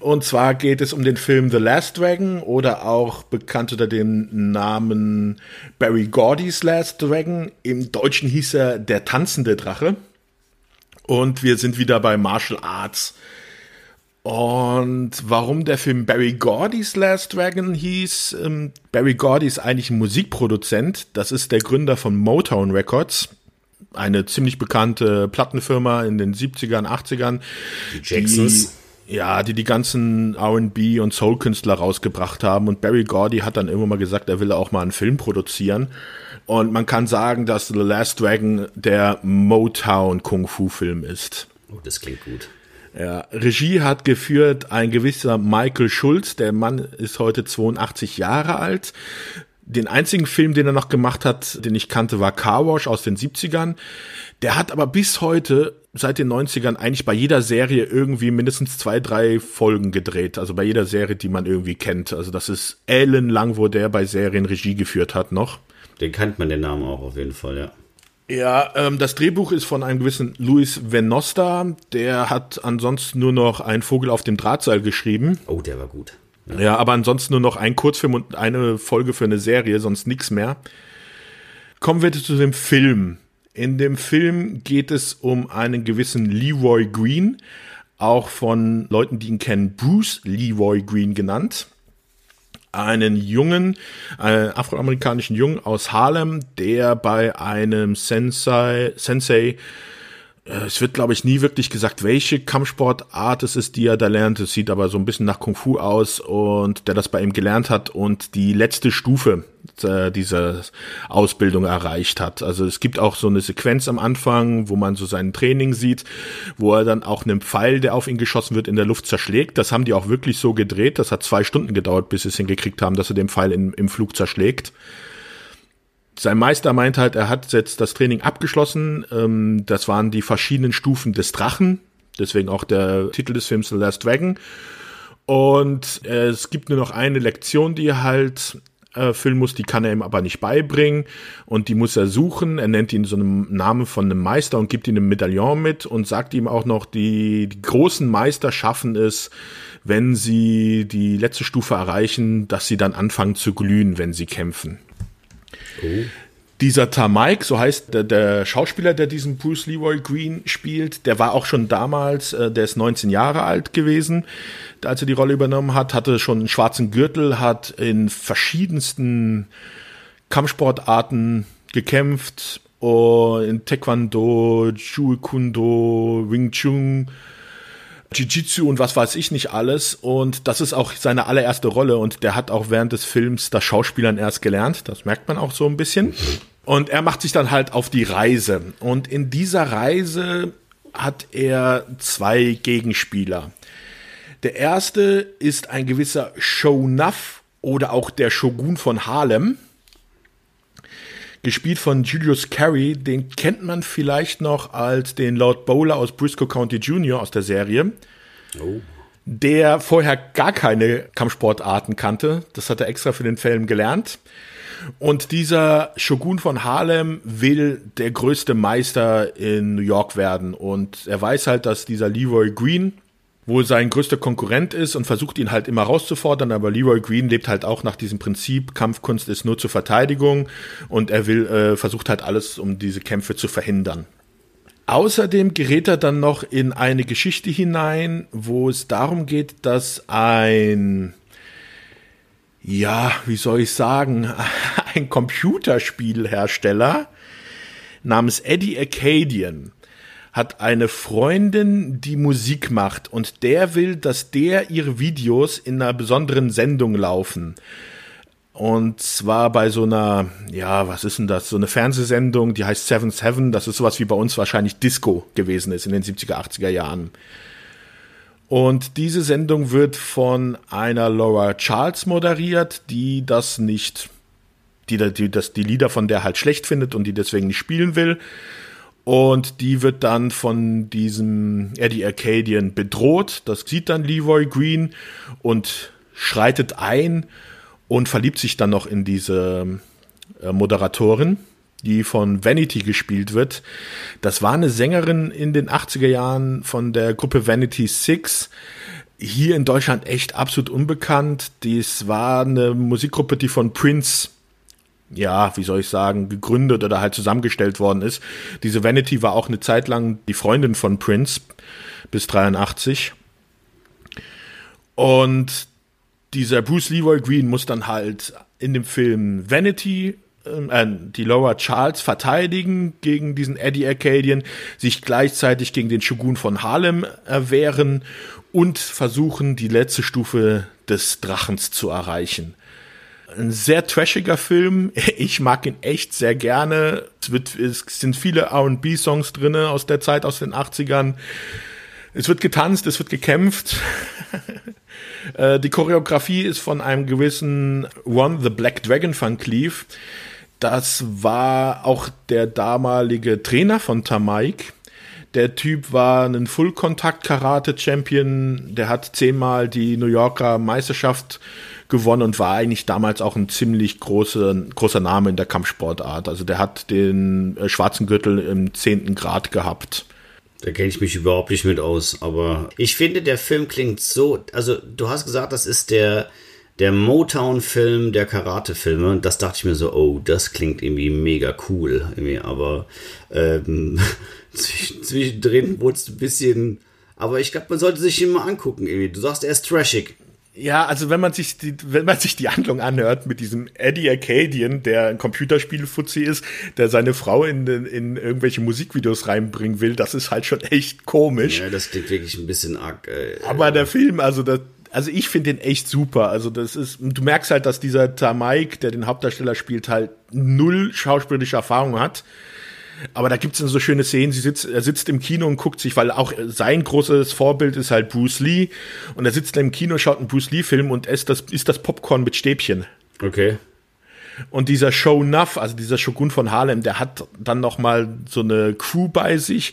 B: Und zwar geht es um den Film The Last Dragon oder auch bekannt unter dem Namen Barry Gordy's Last Dragon. Im Deutschen hieß er Der tanzende Drache. Und wir sind wieder bei Martial Arts. Und warum der Film Barry Gordy's Last Dragon hieß, ähm, Barry Gordy ist eigentlich ein Musikproduzent. Das ist der Gründer von Motown Records. Eine ziemlich bekannte Plattenfirma in den 70ern, 80ern.
A: Die Jacksons.
B: Die, ja, die die ganzen R&B und Soul-Künstler rausgebracht haben. Und Barry Gordy hat dann immer mal gesagt, er will auch mal einen Film produzieren. Und man kann sagen, dass The Last Dragon der Motown Kung-Fu-Film ist.
A: Oh, das klingt gut.
B: Ja, Regie hat geführt ein gewisser Michael Schulz. Der Mann ist heute 82 Jahre alt. Den einzigen Film, den er noch gemacht hat, den ich kannte, war Car Wash aus den 70ern. Der hat aber bis heute, seit den 90ern, eigentlich bei jeder Serie irgendwie mindestens zwei, drei Folgen gedreht. Also bei jeder Serie, die man irgendwie kennt. Also das ist ellenlang, wo der bei Serien Regie geführt hat noch.
A: Den kennt man den Namen auch auf jeden Fall, ja.
B: Ja, ähm, das Drehbuch ist von einem gewissen Luis Venosta. Der hat ansonsten nur noch ein Vogel auf dem Drahtseil geschrieben.
A: Oh, der war gut.
B: Ja, aber ansonsten nur noch ein Kurzfilm und eine Folge für eine Serie, sonst nichts mehr. Kommen wir zu dem Film. In dem Film geht es um einen gewissen Leroy Green, auch von Leuten, die ihn kennen, Bruce Leroy Green genannt. Einen Jungen, einen afroamerikanischen Jungen aus Harlem, der bei einem Sensei, Sensei äh, es wird, glaube ich, nie wirklich gesagt, welche Kampfsportart es ist, die er da lernt. Es sieht aber so ein bisschen nach Kung Fu aus und der das bei ihm gelernt hat und die letzte Stufe äh, dieser Ausbildung erreicht hat. Also es gibt auch so eine Sequenz am Anfang, wo man so sein Training sieht, wo er dann auch einen Pfeil, der auf ihn geschossen wird, in der Luft zerschlägt. Das haben die auch wirklich so gedreht. Das hat zwei Stunden gedauert, bis sie es hingekriegt haben, dass er den Pfeil in, im Flug zerschlägt sein Meister meint halt, er hat jetzt das Training abgeschlossen. Ähm, das waren die verschiedenen Stufen des Drachen. Deswegen auch der Titel des Films The Last Dragon. Und äh, es gibt nur noch eine Lektion, die er halt äh, muss, die kann er ihm aber nicht beibringen. Und die muss er suchen. Er nennt ihn so einen Namen von einem Meister und gibt ihm ein Medaillon mit und sagt ihm auch noch, die, die großen Meister schaffen es, wenn sie die letzte Stufe erreichen, dass sie dann anfangen zu glühen, wenn sie kämpfen. Dieser Tamaik, so heißt der, der Schauspieler, der diesen Bruce Leroy Green spielt, der war auch schon damals, äh, der ist 19 Jahre alt gewesen, als er die Rolle übernommen hat, hatte schon einen schwarzen Gürtel, hat in verschiedensten Kampfsportarten gekämpft, oh, in Taekwondo, Jeet Kundo, Wing Chun, Jiu-Jitsu und was weiß ich nicht alles. Und das ist auch seine allererste Rolle. Und der hat auch während des Films das Schauspielern erst gelernt. Das merkt man auch so ein bisschen. Und er macht sich dann halt auf die Reise. Und in dieser Reise hat er zwei Gegenspieler. Der erste ist ein gewisser Shonuff oder auch der Shogun von Harlem. Gespielt von Julius Carey. Den kennt man vielleicht noch als den Lord Bowler aus Briscoe County Jr. aus der Serie. Oh. Der vorher gar keine Kampfsportarten kannte. Das hat er extra für den Film gelernt. Und dieser Shogun von Harlem will der größte Meister in New York werden. Und er weiß halt, dass dieser Leroy Green wohl sein größter Konkurrent ist und versucht ihn halt immer rauszufordern, aber Leroy Green lebt halt auch nach diesem Prinzip, Kampfkunst ist nur zur Verteidigung und er will, äh, versucht halt alles, um diese Kämpfe zu verhindern. Außerdem gerät er dann noch in eine Geschichte hinein, wo es darum geht, dass ein ja, wie soll ich sagen, ein Computerspielhersteller namens Eddie Acadian hat eine Freundin, die Musik macht und der will, dass der ihre Videos in einer besonderen Sendung laufen. Und zwar bei so einer, ja, was ist denn das? So eine Fernsehsendung, die heißt Seven Seven. Das ist sowas wie bei uns wahrscheinlich Disco gewesen ist in den 70er, 80er Jahren. Und diese Sendung wird von einer Laura Charles moderiert, die das nicht, die, die das, die Lieder von der halt schlecht findet und die deswegen nicht spielen will. Und die wird dann von diesem Eddie Arcadian bedroht. Das sieht dann Leroy Green und schreitet ein und verliebt sich dann noch in diese äh, Moderatorin die von Vanity gespielt wird. Das war eine Sängerin in den 80er Jahren von der Gruppe Vanity Six. Hier in Deutschland echt absolut unbekannt. Dies war eine Musikgruppe, die von Prince ja, wie soll ich sagen, gegründet oder halt zusammengestellt worden ist. Diese Vanity war auch eine Zeit lang die Freundin von Prince bis 83. Und dieser Bruce Leroy Green muss dann halt in dem Film Vanity äh, die Laura Charles verteidigen gegen diesen Eddie Arcadian, sich gleichzeitig gegen den Shogun von Harlem erwehren und versuchen, die letzte Stufe des Drachens zu erreichen. Ein sehr trashiger Film. Ich mag ihn echt sehr gerne. Es, wird, es sind viele R&B-Songs drinne aus der Zeit, aus den 80ern. Es wird getanzt, es wird gekämpft. Äh, die Choreografie ist von einem gewissen Ron the Black Dragon Van Cleef. Das war auch der damalige Trainer von Tamaik. Der Typ war ein Full-Kontakt-Karate-Champion. Der hat zehnmal die New Yorker Meisterschaft gewonnen und war eigentlich damals auch ein ziemlich großer, großer Name in der Kampfsportart. Also der hat den äh, schwarzen Gürtel im zehnten Grad gehabt.
A: Da kenne ich mich überhaupt nicht mit aus. Aber ich finde, der Film klingt so. Also, du hast gesagt, das ist der der Motown-Film der Karate-Filme. Und das dachte ich mir so, oh, das klingt irgendwie mega cool. Irgendwie, aber ähm, zwischendrin wurde es ein bisschen. Aber ich glaube, man sollte sich ihn mal angucken. Irgendwie. Du sagst, er ist trashig.
B: Ja, also wenn man sich die, wenn man sich die Handlung anhört mit diesem Eddie Arcadian, der ein Computerspiel-Fuzzi ist, der seine Frau in, in irgendwelche Musikvideos reinbringen will, das ist halt schon echt komisch.
A: Ja, das klingt wirklich ein bisschen arg. Äh,
B: Aber der Film, also das, also ich finde den echt super. Also das ist, du merkst halt, dass dieser Tamaik, der den Hauptdarsteller spielt, halt null schauspielerische Erfahrung hat. Aber da gibt es so schöne Szenen. Sie sitzt, er sitzt im Kino und guckt sich, weil auch sein großes Vorbild ist halt Bruce Lee. Und er sitzt im Kino, schaut einen Bruce Lee-Film und isst das, isst das Popcorn mit Stäbchen.
A: Okay.
B: Und dieser Show Nuff, also dieser Shogun von Harlem, der hat dann noch mal so eine Crew bei sich.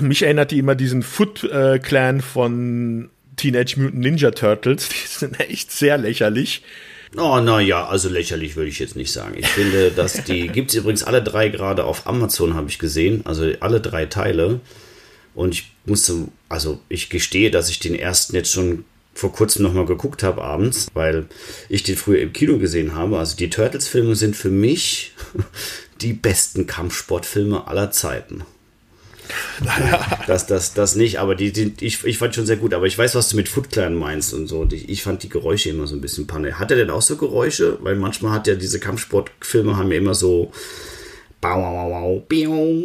B: Mich erinnert die immer diesen Foot äh, Clan von Teenage Mutant Ninja Turtles. Die sind echt sehr lächerlich.
A: Oh, naja, also lächerlich würde ich jetzt nicht sagen. Ich finde, dass die gibt es übrigens alle drei gerade auf Amazon, habe ich gesehen. Also alle drei Teile. Und ich musste, also ich gestehe, dass ich den ersten jetzt schon vor kurzem nochmal geguckt habe abends, weil ich den früher im Kino gesehen habe. Also die Turtles-Filme sind für mich die besten Kampfsportfilme aller Zeiten. Das, das, das nicht, aber die, die, ich, ich fand schon sehr gut. Aber ich weiß, was du mit Foot Clan meinst und so. Und ich, ich fand die Geräusche immer so ein bisschen panne. Hat er denn auch so Geräusche? Weil manchmal hat ja diese Kampfsportfilme haben ja immer so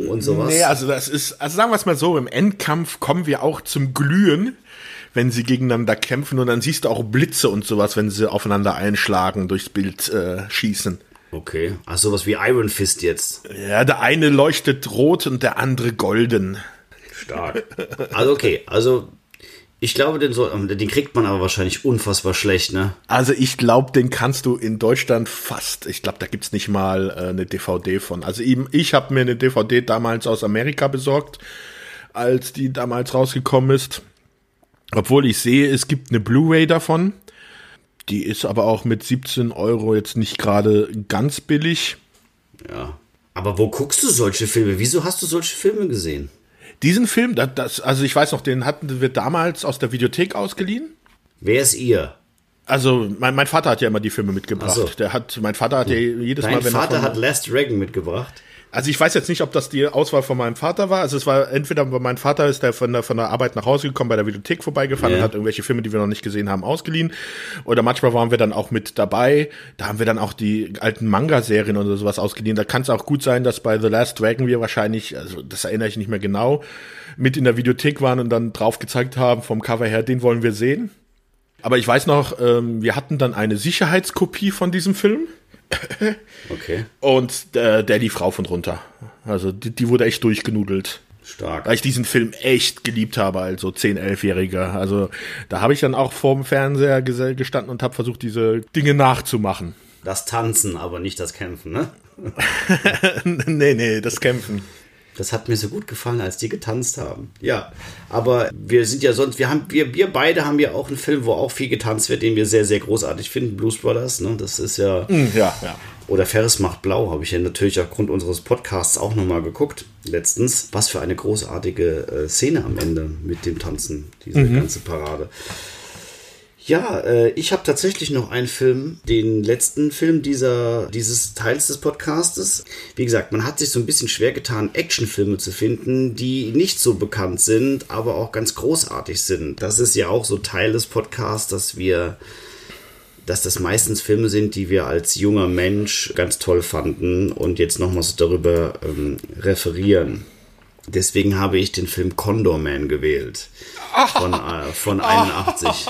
A: und sowas.
B: Nee, also das ist, also sagen wir es mal so, im Endkampf kommen wir auch zum Glühen, wenn sie gegeneinander kämpfen und dann siehst du auch Blitze und sowas, wenn sie aufeinander einschlagen, durchs Bild äh, schießen.
A: Okay. Ach, sowas wie Iron Fist jetzt.
B: Ja, der eine leuchtet rot und der andere golden.
A: Stark. Also okay, also Ich glaube, den, so, ähm, den kriegt man aber wahrscheinlich unfassbar schlecht, ne?
B: Also ich glaube, den kannst du in Deutschland fast. Ich glaube, da gibt's nicht mal äh, eine DVD von. Also eben, ich habe mir eine DVD damals aus Amerika besorgt, als die damals rausgekommen ist. Obwohl ich sehe, es gibt eine Blu-ray davon. Die ist aber auch mit 17 Euro jetzt nicht gerade ganz billig.
A: Ja. Aber wo guckst du solche Filme? Wieso hast du solche Filme gesehen?
B: Diesen Film, das, also ich weiß noch, den hatten wir damals aus der Videothek ausgeliehen.
A: Wer ist ihr?
B: Also mein, mein Vater hat ja immer die Filme mitgebracht.
A: so.
B: Der hat, mein Vater hat ja jedes
A: Dein
B: Mal, wenn er
A: Vater
B: von-
A: hat Last Dragon mitgebracht.
B: Also ich weiß jetzt nicht, ob das die Auswahl von meinem Vater war. Also es war entweder mein Vater ist der von der von der Arbeit nach Hause gekommen, bei der Videothek vorbeigefahren
A: Ja.
B: und hat irgendwelche Filme, die wir noch nicht gesehen haben, ausgeliehen. Oder manchmal waren wir dann auch mit dabei. Da haben wir dann auch die alten Manga-Serien oder sowas ausgeliehen. Da kann es auch gut sein, dass bei The Last Dragon wir wahrscheinlich, also das erinnere ich nicht mehr genau, mit in der Videothek waren und dann drauf gezeigt haben vom Cover her, den wollen wir sehen. Aber ich weiß noch, ähm, wir hatten dann eine Sicherheitskopie von diesem Film.
A: Okay,
B: Und äh, der lief rauf und runter. Also die, die wurde echt durchgenudelt.
A: stark.
B: Weil ich diesen Film echt geliebt habe als so 10-, 11-Jähriger. Also da habe ich dann auch vorm Fernseher ges- gestanden und habe versucht, diese Dinge nachzumachen.
A: Das Tanzen, aber nicht das Kämpfen, ne?
B: nee, nee, das Kämpfen.
A: Das hat mir so gut gefallen, als die getanzt haben. Ja, aber wir sind ja sonst, wir haben, wir, wir beide haben ja auch einen Film, wo auch viel getanzt wird, den wir sehr, sehr großartig finden, Blues Brothers, ne? Das ist ja,
B: Ja, ja.
A: oder Ferris macht blau, habe ich ja natürlich aufgrund unseres Podcasts auch nochmal geguckt, letztens. Was für eine großartige äh, Szene am Ende mit dem Tanzen, diese ganze Parade. Ja, äh, ich habe tatsächlich noch einen Film, den letzten Film dieser, dieses Teils des Podcastes. Wie gesagt, man hat sich so ein bisschen schwer getan, Actionfilme zu finden, die nicht so bekannt sind, aber auch ganz großartig sind. Das ist ja auch so Teil des Podcasts, dass wir, dass das meistens Filme sind, die wir als junger Mensch ganz toll fanden und jetzt nochmals darüber ähm, referieren. Deswegen habe ich den Film Condor Man gewählt. Von, äh, von 81.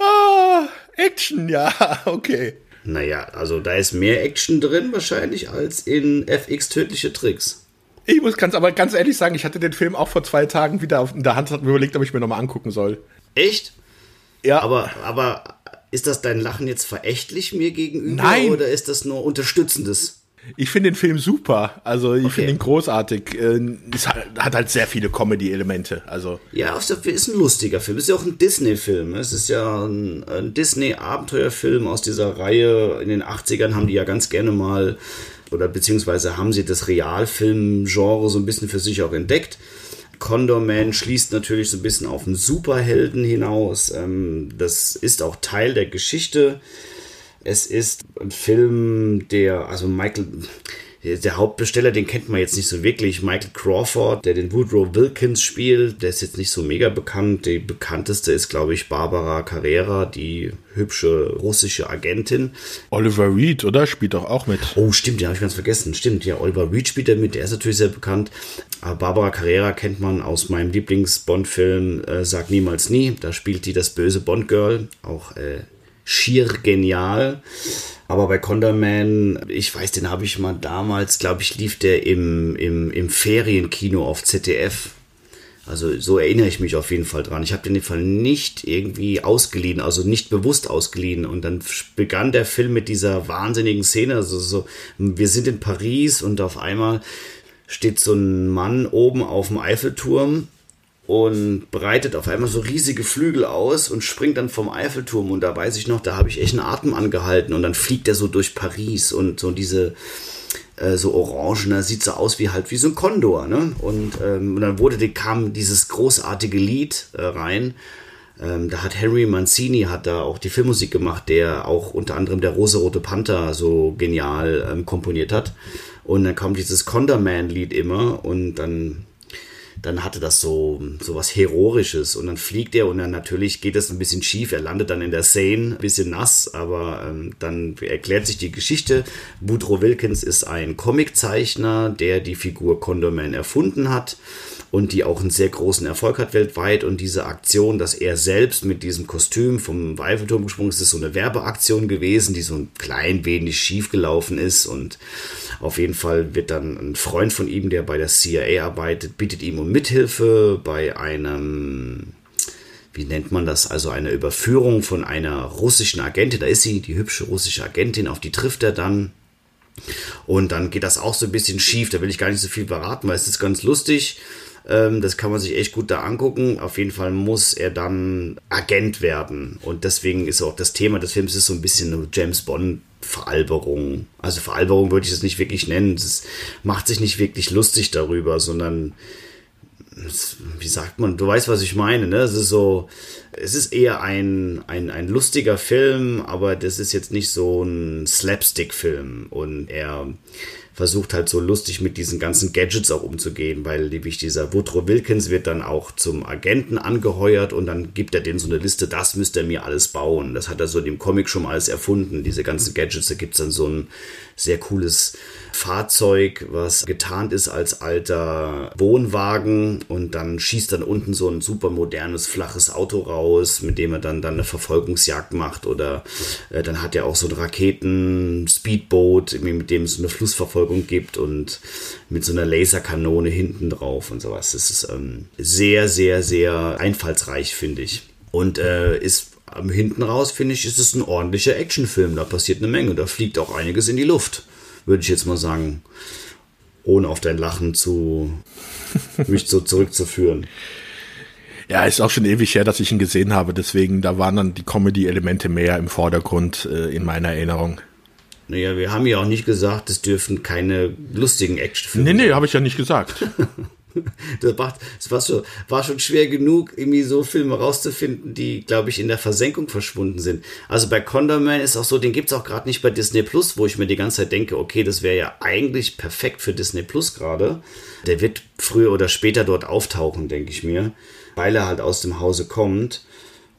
B: Ah, Action, ja, okay.
A: Naja, also da ist mehr Action drin wahrscheinlich als in FX Tödliche Tricks.
B: Ich muss ganz, aber ganz ehrlich sagen, ich hatte den Film auch vor zwei Tagen wieder auf, in der Hand, mir überlegt, ob ich mir nochmal angucken soll.
A: Echt?
B: Ja,
A: Aber, aber ist das dein Lachen jetzt verächtlich mir gegenüber?
B: Nein.
A: Oder ist das nur unterstützendes?
B: Ich finde den Film super. Also ich
A: Okay.
B: finde ihn großartig. Äh, Es hat, hat halt sehr viele Comedy-Elemente. Also
A: Ja, es ist ein lustiger Film. Es ist ja auch ein Disney-Film. Es ist ja ein, ein Disney-Abenteuerfilm aus dieser Reihe. In den 80ern haben die ja ganz gerne mal, oder beziehungsweise haben sie das Realfilm-Genre so ein bisschen für sich auch entdeckt. Condor Man schließt natürlich so ein bisschen auf einen Superhelden hinaus. Ähm, das ist auch Teil der Geschichte. Es ist ein Film, der, also Michael, der Hauptbesteller, den kennt man jetzt nicht so wirklich. Michael Crawford, der den Woodrow Wilkins spielt, der ist jetzt nicht so mega bekannt. Die bekannteste ist, glaube ich, Barbara Carrera, die hübsche russische Agentin.
B: Oliver Reed, oder? Spielt doch auch mit.
A: Oh, stimmt, den habe ich ganz vergessen. Stimmt, ja, Oliver Reed spielt da mit, der ist natürlich sehr bekannt. Aber Barbara Carrera kennt man aus meinem Lieblings-Bond-Film äh, Sag niemals nie. Da spielt die das böse Bond-Girl, auch äh, schier genial. Aber bei Condorman, ich weiß, den habe ich mal damals, glaube ich, lief der im, im, im Ferienkino auf ZDF. Also so erinnere ich mich auf jeden Fall dran. Ich habe den dem Fall nicht irgendwie ausgeliehen, also nicht bewusst ausgeliehen. Und dann begann der Film mit dieser wahnsinnigen Szene. Also so, wir sind in Paris und auf einmal steht so ein Mann oben auf dem Eiffelturm und breitet auf einmal so riesige Flügel aus und springt dann vom Eiffelturm. Und da weiß ich noch, da habe ich echt einen Atem angehalten. Und dann fliegt er so durch Paris und so diese äh, so orangener, sieht so aus wie halt wie so ein Kondor, ne? Und, ähm, und dann wurde, kam dieses großartige Lied äh, rein. Ähm, da hat Henry Mancini hat da auch die Filmmusik gemacht, der auch unter anderem der Rosarote Panther so genial ähm, komponiert hat. Und dann kam dieses Condorman-Lied immer und dann dann hatte das so, so was Heroisches und dann fliegt er und dann natürlich geht es ein bisschen schief. Er landet dann in der Seine, ein bisschen nass, aber ähm, dann erklärt sich die Geschichte. Woodrow Wilkins ist ein Comiczeichner, der die Figur Condorman erfunden hat und die auch einen sehr großen Erfolg hat weltweit. Und diese Aktion, dass er selbst mit diesem Kostüm vom Eiffelturm gesprungen ist, ist so eine Werbeaktion gewesen, die so ein klein wenig schief gelaufen ist. Und auf jeden Fall wird dann ein Freund von ihm, der bei der CIA arbeitet, bittet ihm um Mithilfe bei einem wie nennt man das, also eine Überführung von einer russischen Agentin, da ist sie, die hübsche russische Agentin, auf die trifft er dann. Und dann geht das auch so ein bisschen schief, da will ich gar nicht so viel verraten, weil es ist ganz lustig. Ähm, das kann man sich echt gut da angucken. Auf jeden Fall muss er dann Agent werden. Und deswegen ist auch das Thema des Films ist so ein bisschen eine James Bond Veralberung. Also Veralberung würde ich es nicht wirklich nennen. Es macht sich nicht wirklich lustig darüber, sondern wie sagt man, du weißt, was ich meine, ne? Es ist so, es ist eher ein, ein, ein lustiger Film, aber das ist jetzt nicht so ein Slapstick-Film. Und er versucht halt so lustig mit diesen ganzen Gadgets auch umzugehen, weil nämlich dieser Woodrow Wilkins wird dann auch zum Agenten angeheuert und dann gibt er denen so eine Liste, das müsste er mir alles bauen. Das hat er so in dem Comic schon mal alles erfunden, diese ganzen Gadgets. Da gibt es dann so ein sehr cooles Fahrzeug, was getarnt ist als alter Wohnwagen und dann schießt dann unten so ein super modernes, flaches Auto raus, mit dem er dann, dann eine Verfolgungsjagd macht oder äh, dann hat er auch so ein Raketen-Speedboot, mit dem es so eine Flussverfolgung gibt und mit so einer Laserkanone hinten drauf und sowas. Das ist ähm, sehr, sehr, sehr einfallsreich, finde ich. Und äh, ist hinten raus, finde ich, ist es ein ordentlicher Actionfilm. Da passiert eine Menge. Da fliegt auch einiges in die Luft würde ich jetzt mal sagen, ohne auf dein Lachen zu mich so zurückzuführen.
B: Ja, ist auch schon ewig her, dass ich ihn gesehen habe, deswegen da waren dann die Comedy-Elemente mehr im Vordergrund äh, in meiner Erinnerung.
A: Naja, wir haben ja auch nicht gesagt, es dürfen keine lustigen Actionfilme
B: Nee, nee, habe ich ja nicht gesagt.
A: das, macht, das war, schon, war schon schwer genug, irgendwie so Filme rauszufinden, die, glaube ich, in der Versenkung verschwunden sind. Also bei Condorman ist auch so, den gibt es auch gerade nicht bei Disney Plus, wo ich mir die ganze Zeit denke, okay, das wäre ja eigentlich perfekt für Disney Plus gerade. Der wird früher oder später dort auftauchen, denke ich mir, weil er halt aus dem Hause kommt.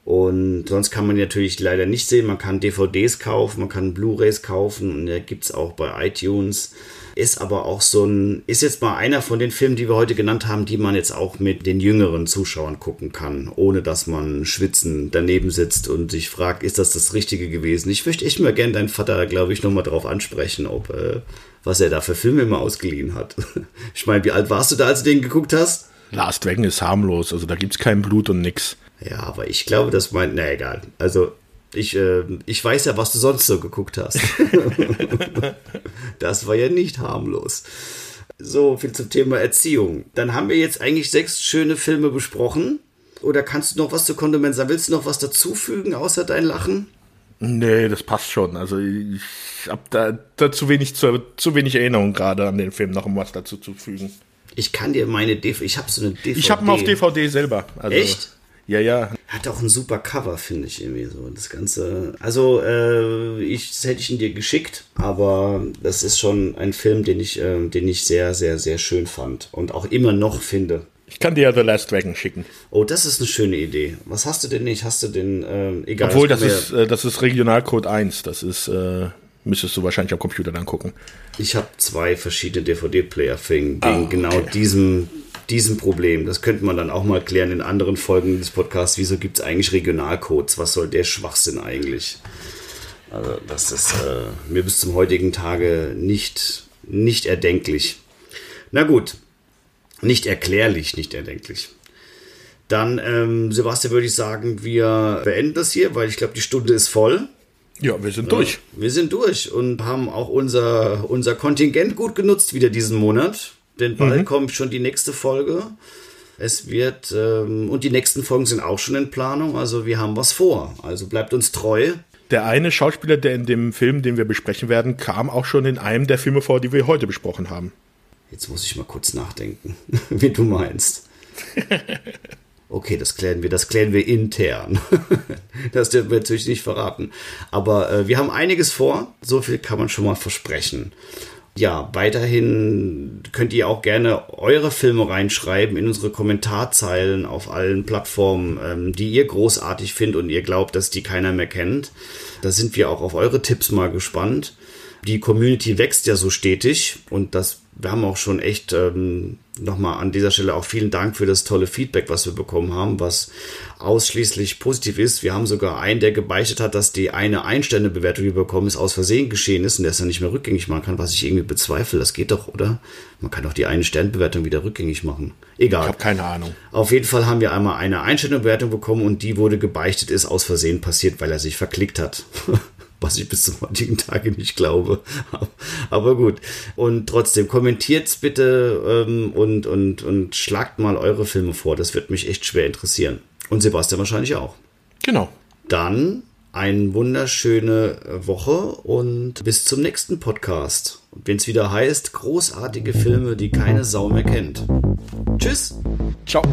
A: Und sonst kann man natürlich leider nicht sehen. Man kann DVDs kaufen, man kann Blu-rays kaufen und der gibt es auch bei iTunes ist aber auch so ein, ist jetzt mal einer von den Filmen, die wir heute genannt haben, die man jetzt auch mit den jüngeren Zuschauern gucken kann, ohne dass man schwitzen daneben sitzt und sich fragt, ist das das Richtige gewesen? Ich möchte echt mal gerne deinen Vater, glaube ich, nochmal drauf ansprechen, ob, äh, was er da für Filme immer ausgeliehen hat. ich meine, wie alt warst du da, als du den geguckt hast?
B: Last Dragon ist harmlos, also da gibt es kein Blut und nix.
A: Ja, aber ich glaube, das meint, na egal. Also ich, äh, ich weiß ja, was du sonst so geguckt hast. das war ja nicht harmlos. So, viel zum Thema Erziehung. Dann haben wir jetzt eigentlich sechs schöne Filme besprochen. Oder kannst du noch was zu Condiment sagen? Willst du noch was dazufügen, außer dein Lachen?
B: Nee, das passt schon. Also ich habe da, da zu wenig zu, zu wenig Erinnerung gerade an den Film, noch um was dazu zu fügen.
A: Ich kann dir meine DVD, ich habe so eine DVD.
B: Ich habe mal auf DVD selber.
A: Also, Echt?
B: Ja, ja.
A: Hat auch ein super Cover, finde ich irgendwie so. Das Ganze. Also, äh, ich, das hätte ich ihn dir geschickt, aber das ist schon ein Film, den ich, äh, den ich sehr, sehr, sehr schön fand und auch immer noch finde.
B: Ich kann dir ja The Last Dragon schicken.
A: Oh, das ist eine schöne Idee. Was hast du denn nicht? Hast du den, äh,
B: egal. Obwohl, das ist, äh, das ist Regionalcode 1. Das ist, äh, müsstest du wahrscheinlich am Computer dann gucken.
A: Ich habe zwei verschiedene DVD-Player wegen ah, genau okay. diesem diesem Problem. Das könnte man dann auch mal klären in anderen Folgen des Podcasts. Wieso gibt es eigentlich Regionalcodes? Was soll der Schwachsinn eigentlich? Also, das ist äh, mir bis zum heutigen Tage nicht, nicht erdenklich. Na gut, nicht erklärlich, nicht erdenklich. Dann, ähm, Sebastian, würde ich sagen, wir beenden das hier, weil ich glaube, die Stunde ist voll.
B: Ja, wir sind ja, durch.
A: Wir sind durch und haben auch unser, unser Kontingent gut genutzt wieder diesen Monat denn bald mhm. kommt schon die nächste Folge. Es wird, ähm, und die nächsten Folgen sind auch schon in Planung, also wir haben was vor. Also bleibt uns treu.
B: Der eine Schauspieler, der in dem Film, den wir besprechen werden, kam auch schon in einem der Filme vor, die wir heute besprochen haben.
A: Jetzt muss ich mal kurz nachdenken, wie du meinst. Okay, das klären wir, das klären wir intern. das dürfen wir natürlich nicht verraten. Aber äh, wir haben einiges vor. So viel kann man schon mal versprechen ja, weiterhin könnt ihr auch gerne eure Filme reinschreiben in unsere Kommentarzeilen auf allen Plattformen, ähm, die ihr großartig findet und ihr glaubt, dass die keiner mehr kennt. Da sind wir auch auf eure Tipps mal gespannt. Die Community wächst ja so stetig und das, wir haben auch schon echt ähm, nochmal an dieser Stelle auch vielen Dank für das tolle Feedback, was wir bekommen haben, was ausschließlich positiv ist. Wir haben sogar einen, der gebeichtet hat, dass die eine Einständebewertung, die wir bekommen, ist aus Versehen geschehen ist und der es dann nicht mehr rückgängig machen kann, was ich irgendwie bezweifle. Das geht doch, oder? Man kann doch die eine Sternbewertung wieder rückgängig machen. Egal.
B: Ich habe keine Ahnung.
A: Auf jeden Fall haben wir einmal eine Einständebewertung bekommen und die wurde gebeichtet, ist aus Versehen passiert, weil er sich verklickt hat. was ich bis zum heutigen Tage nicht glaube. Aber gut. Und trotzdem, kommentiert's bitte ähm, und, und, und schlagt mal eure Filme vor. Das wird mich echt schwer interessieren. Und Sebastian wahrscheinlich auch.
B: Genau.
A: Dann eine wunderschöne Woche und bis zum nächsten Podcast. Wenn es wieder heißt, großartige Filme, die keine Sau mehr kennt. Tschüss.
B: Ciao.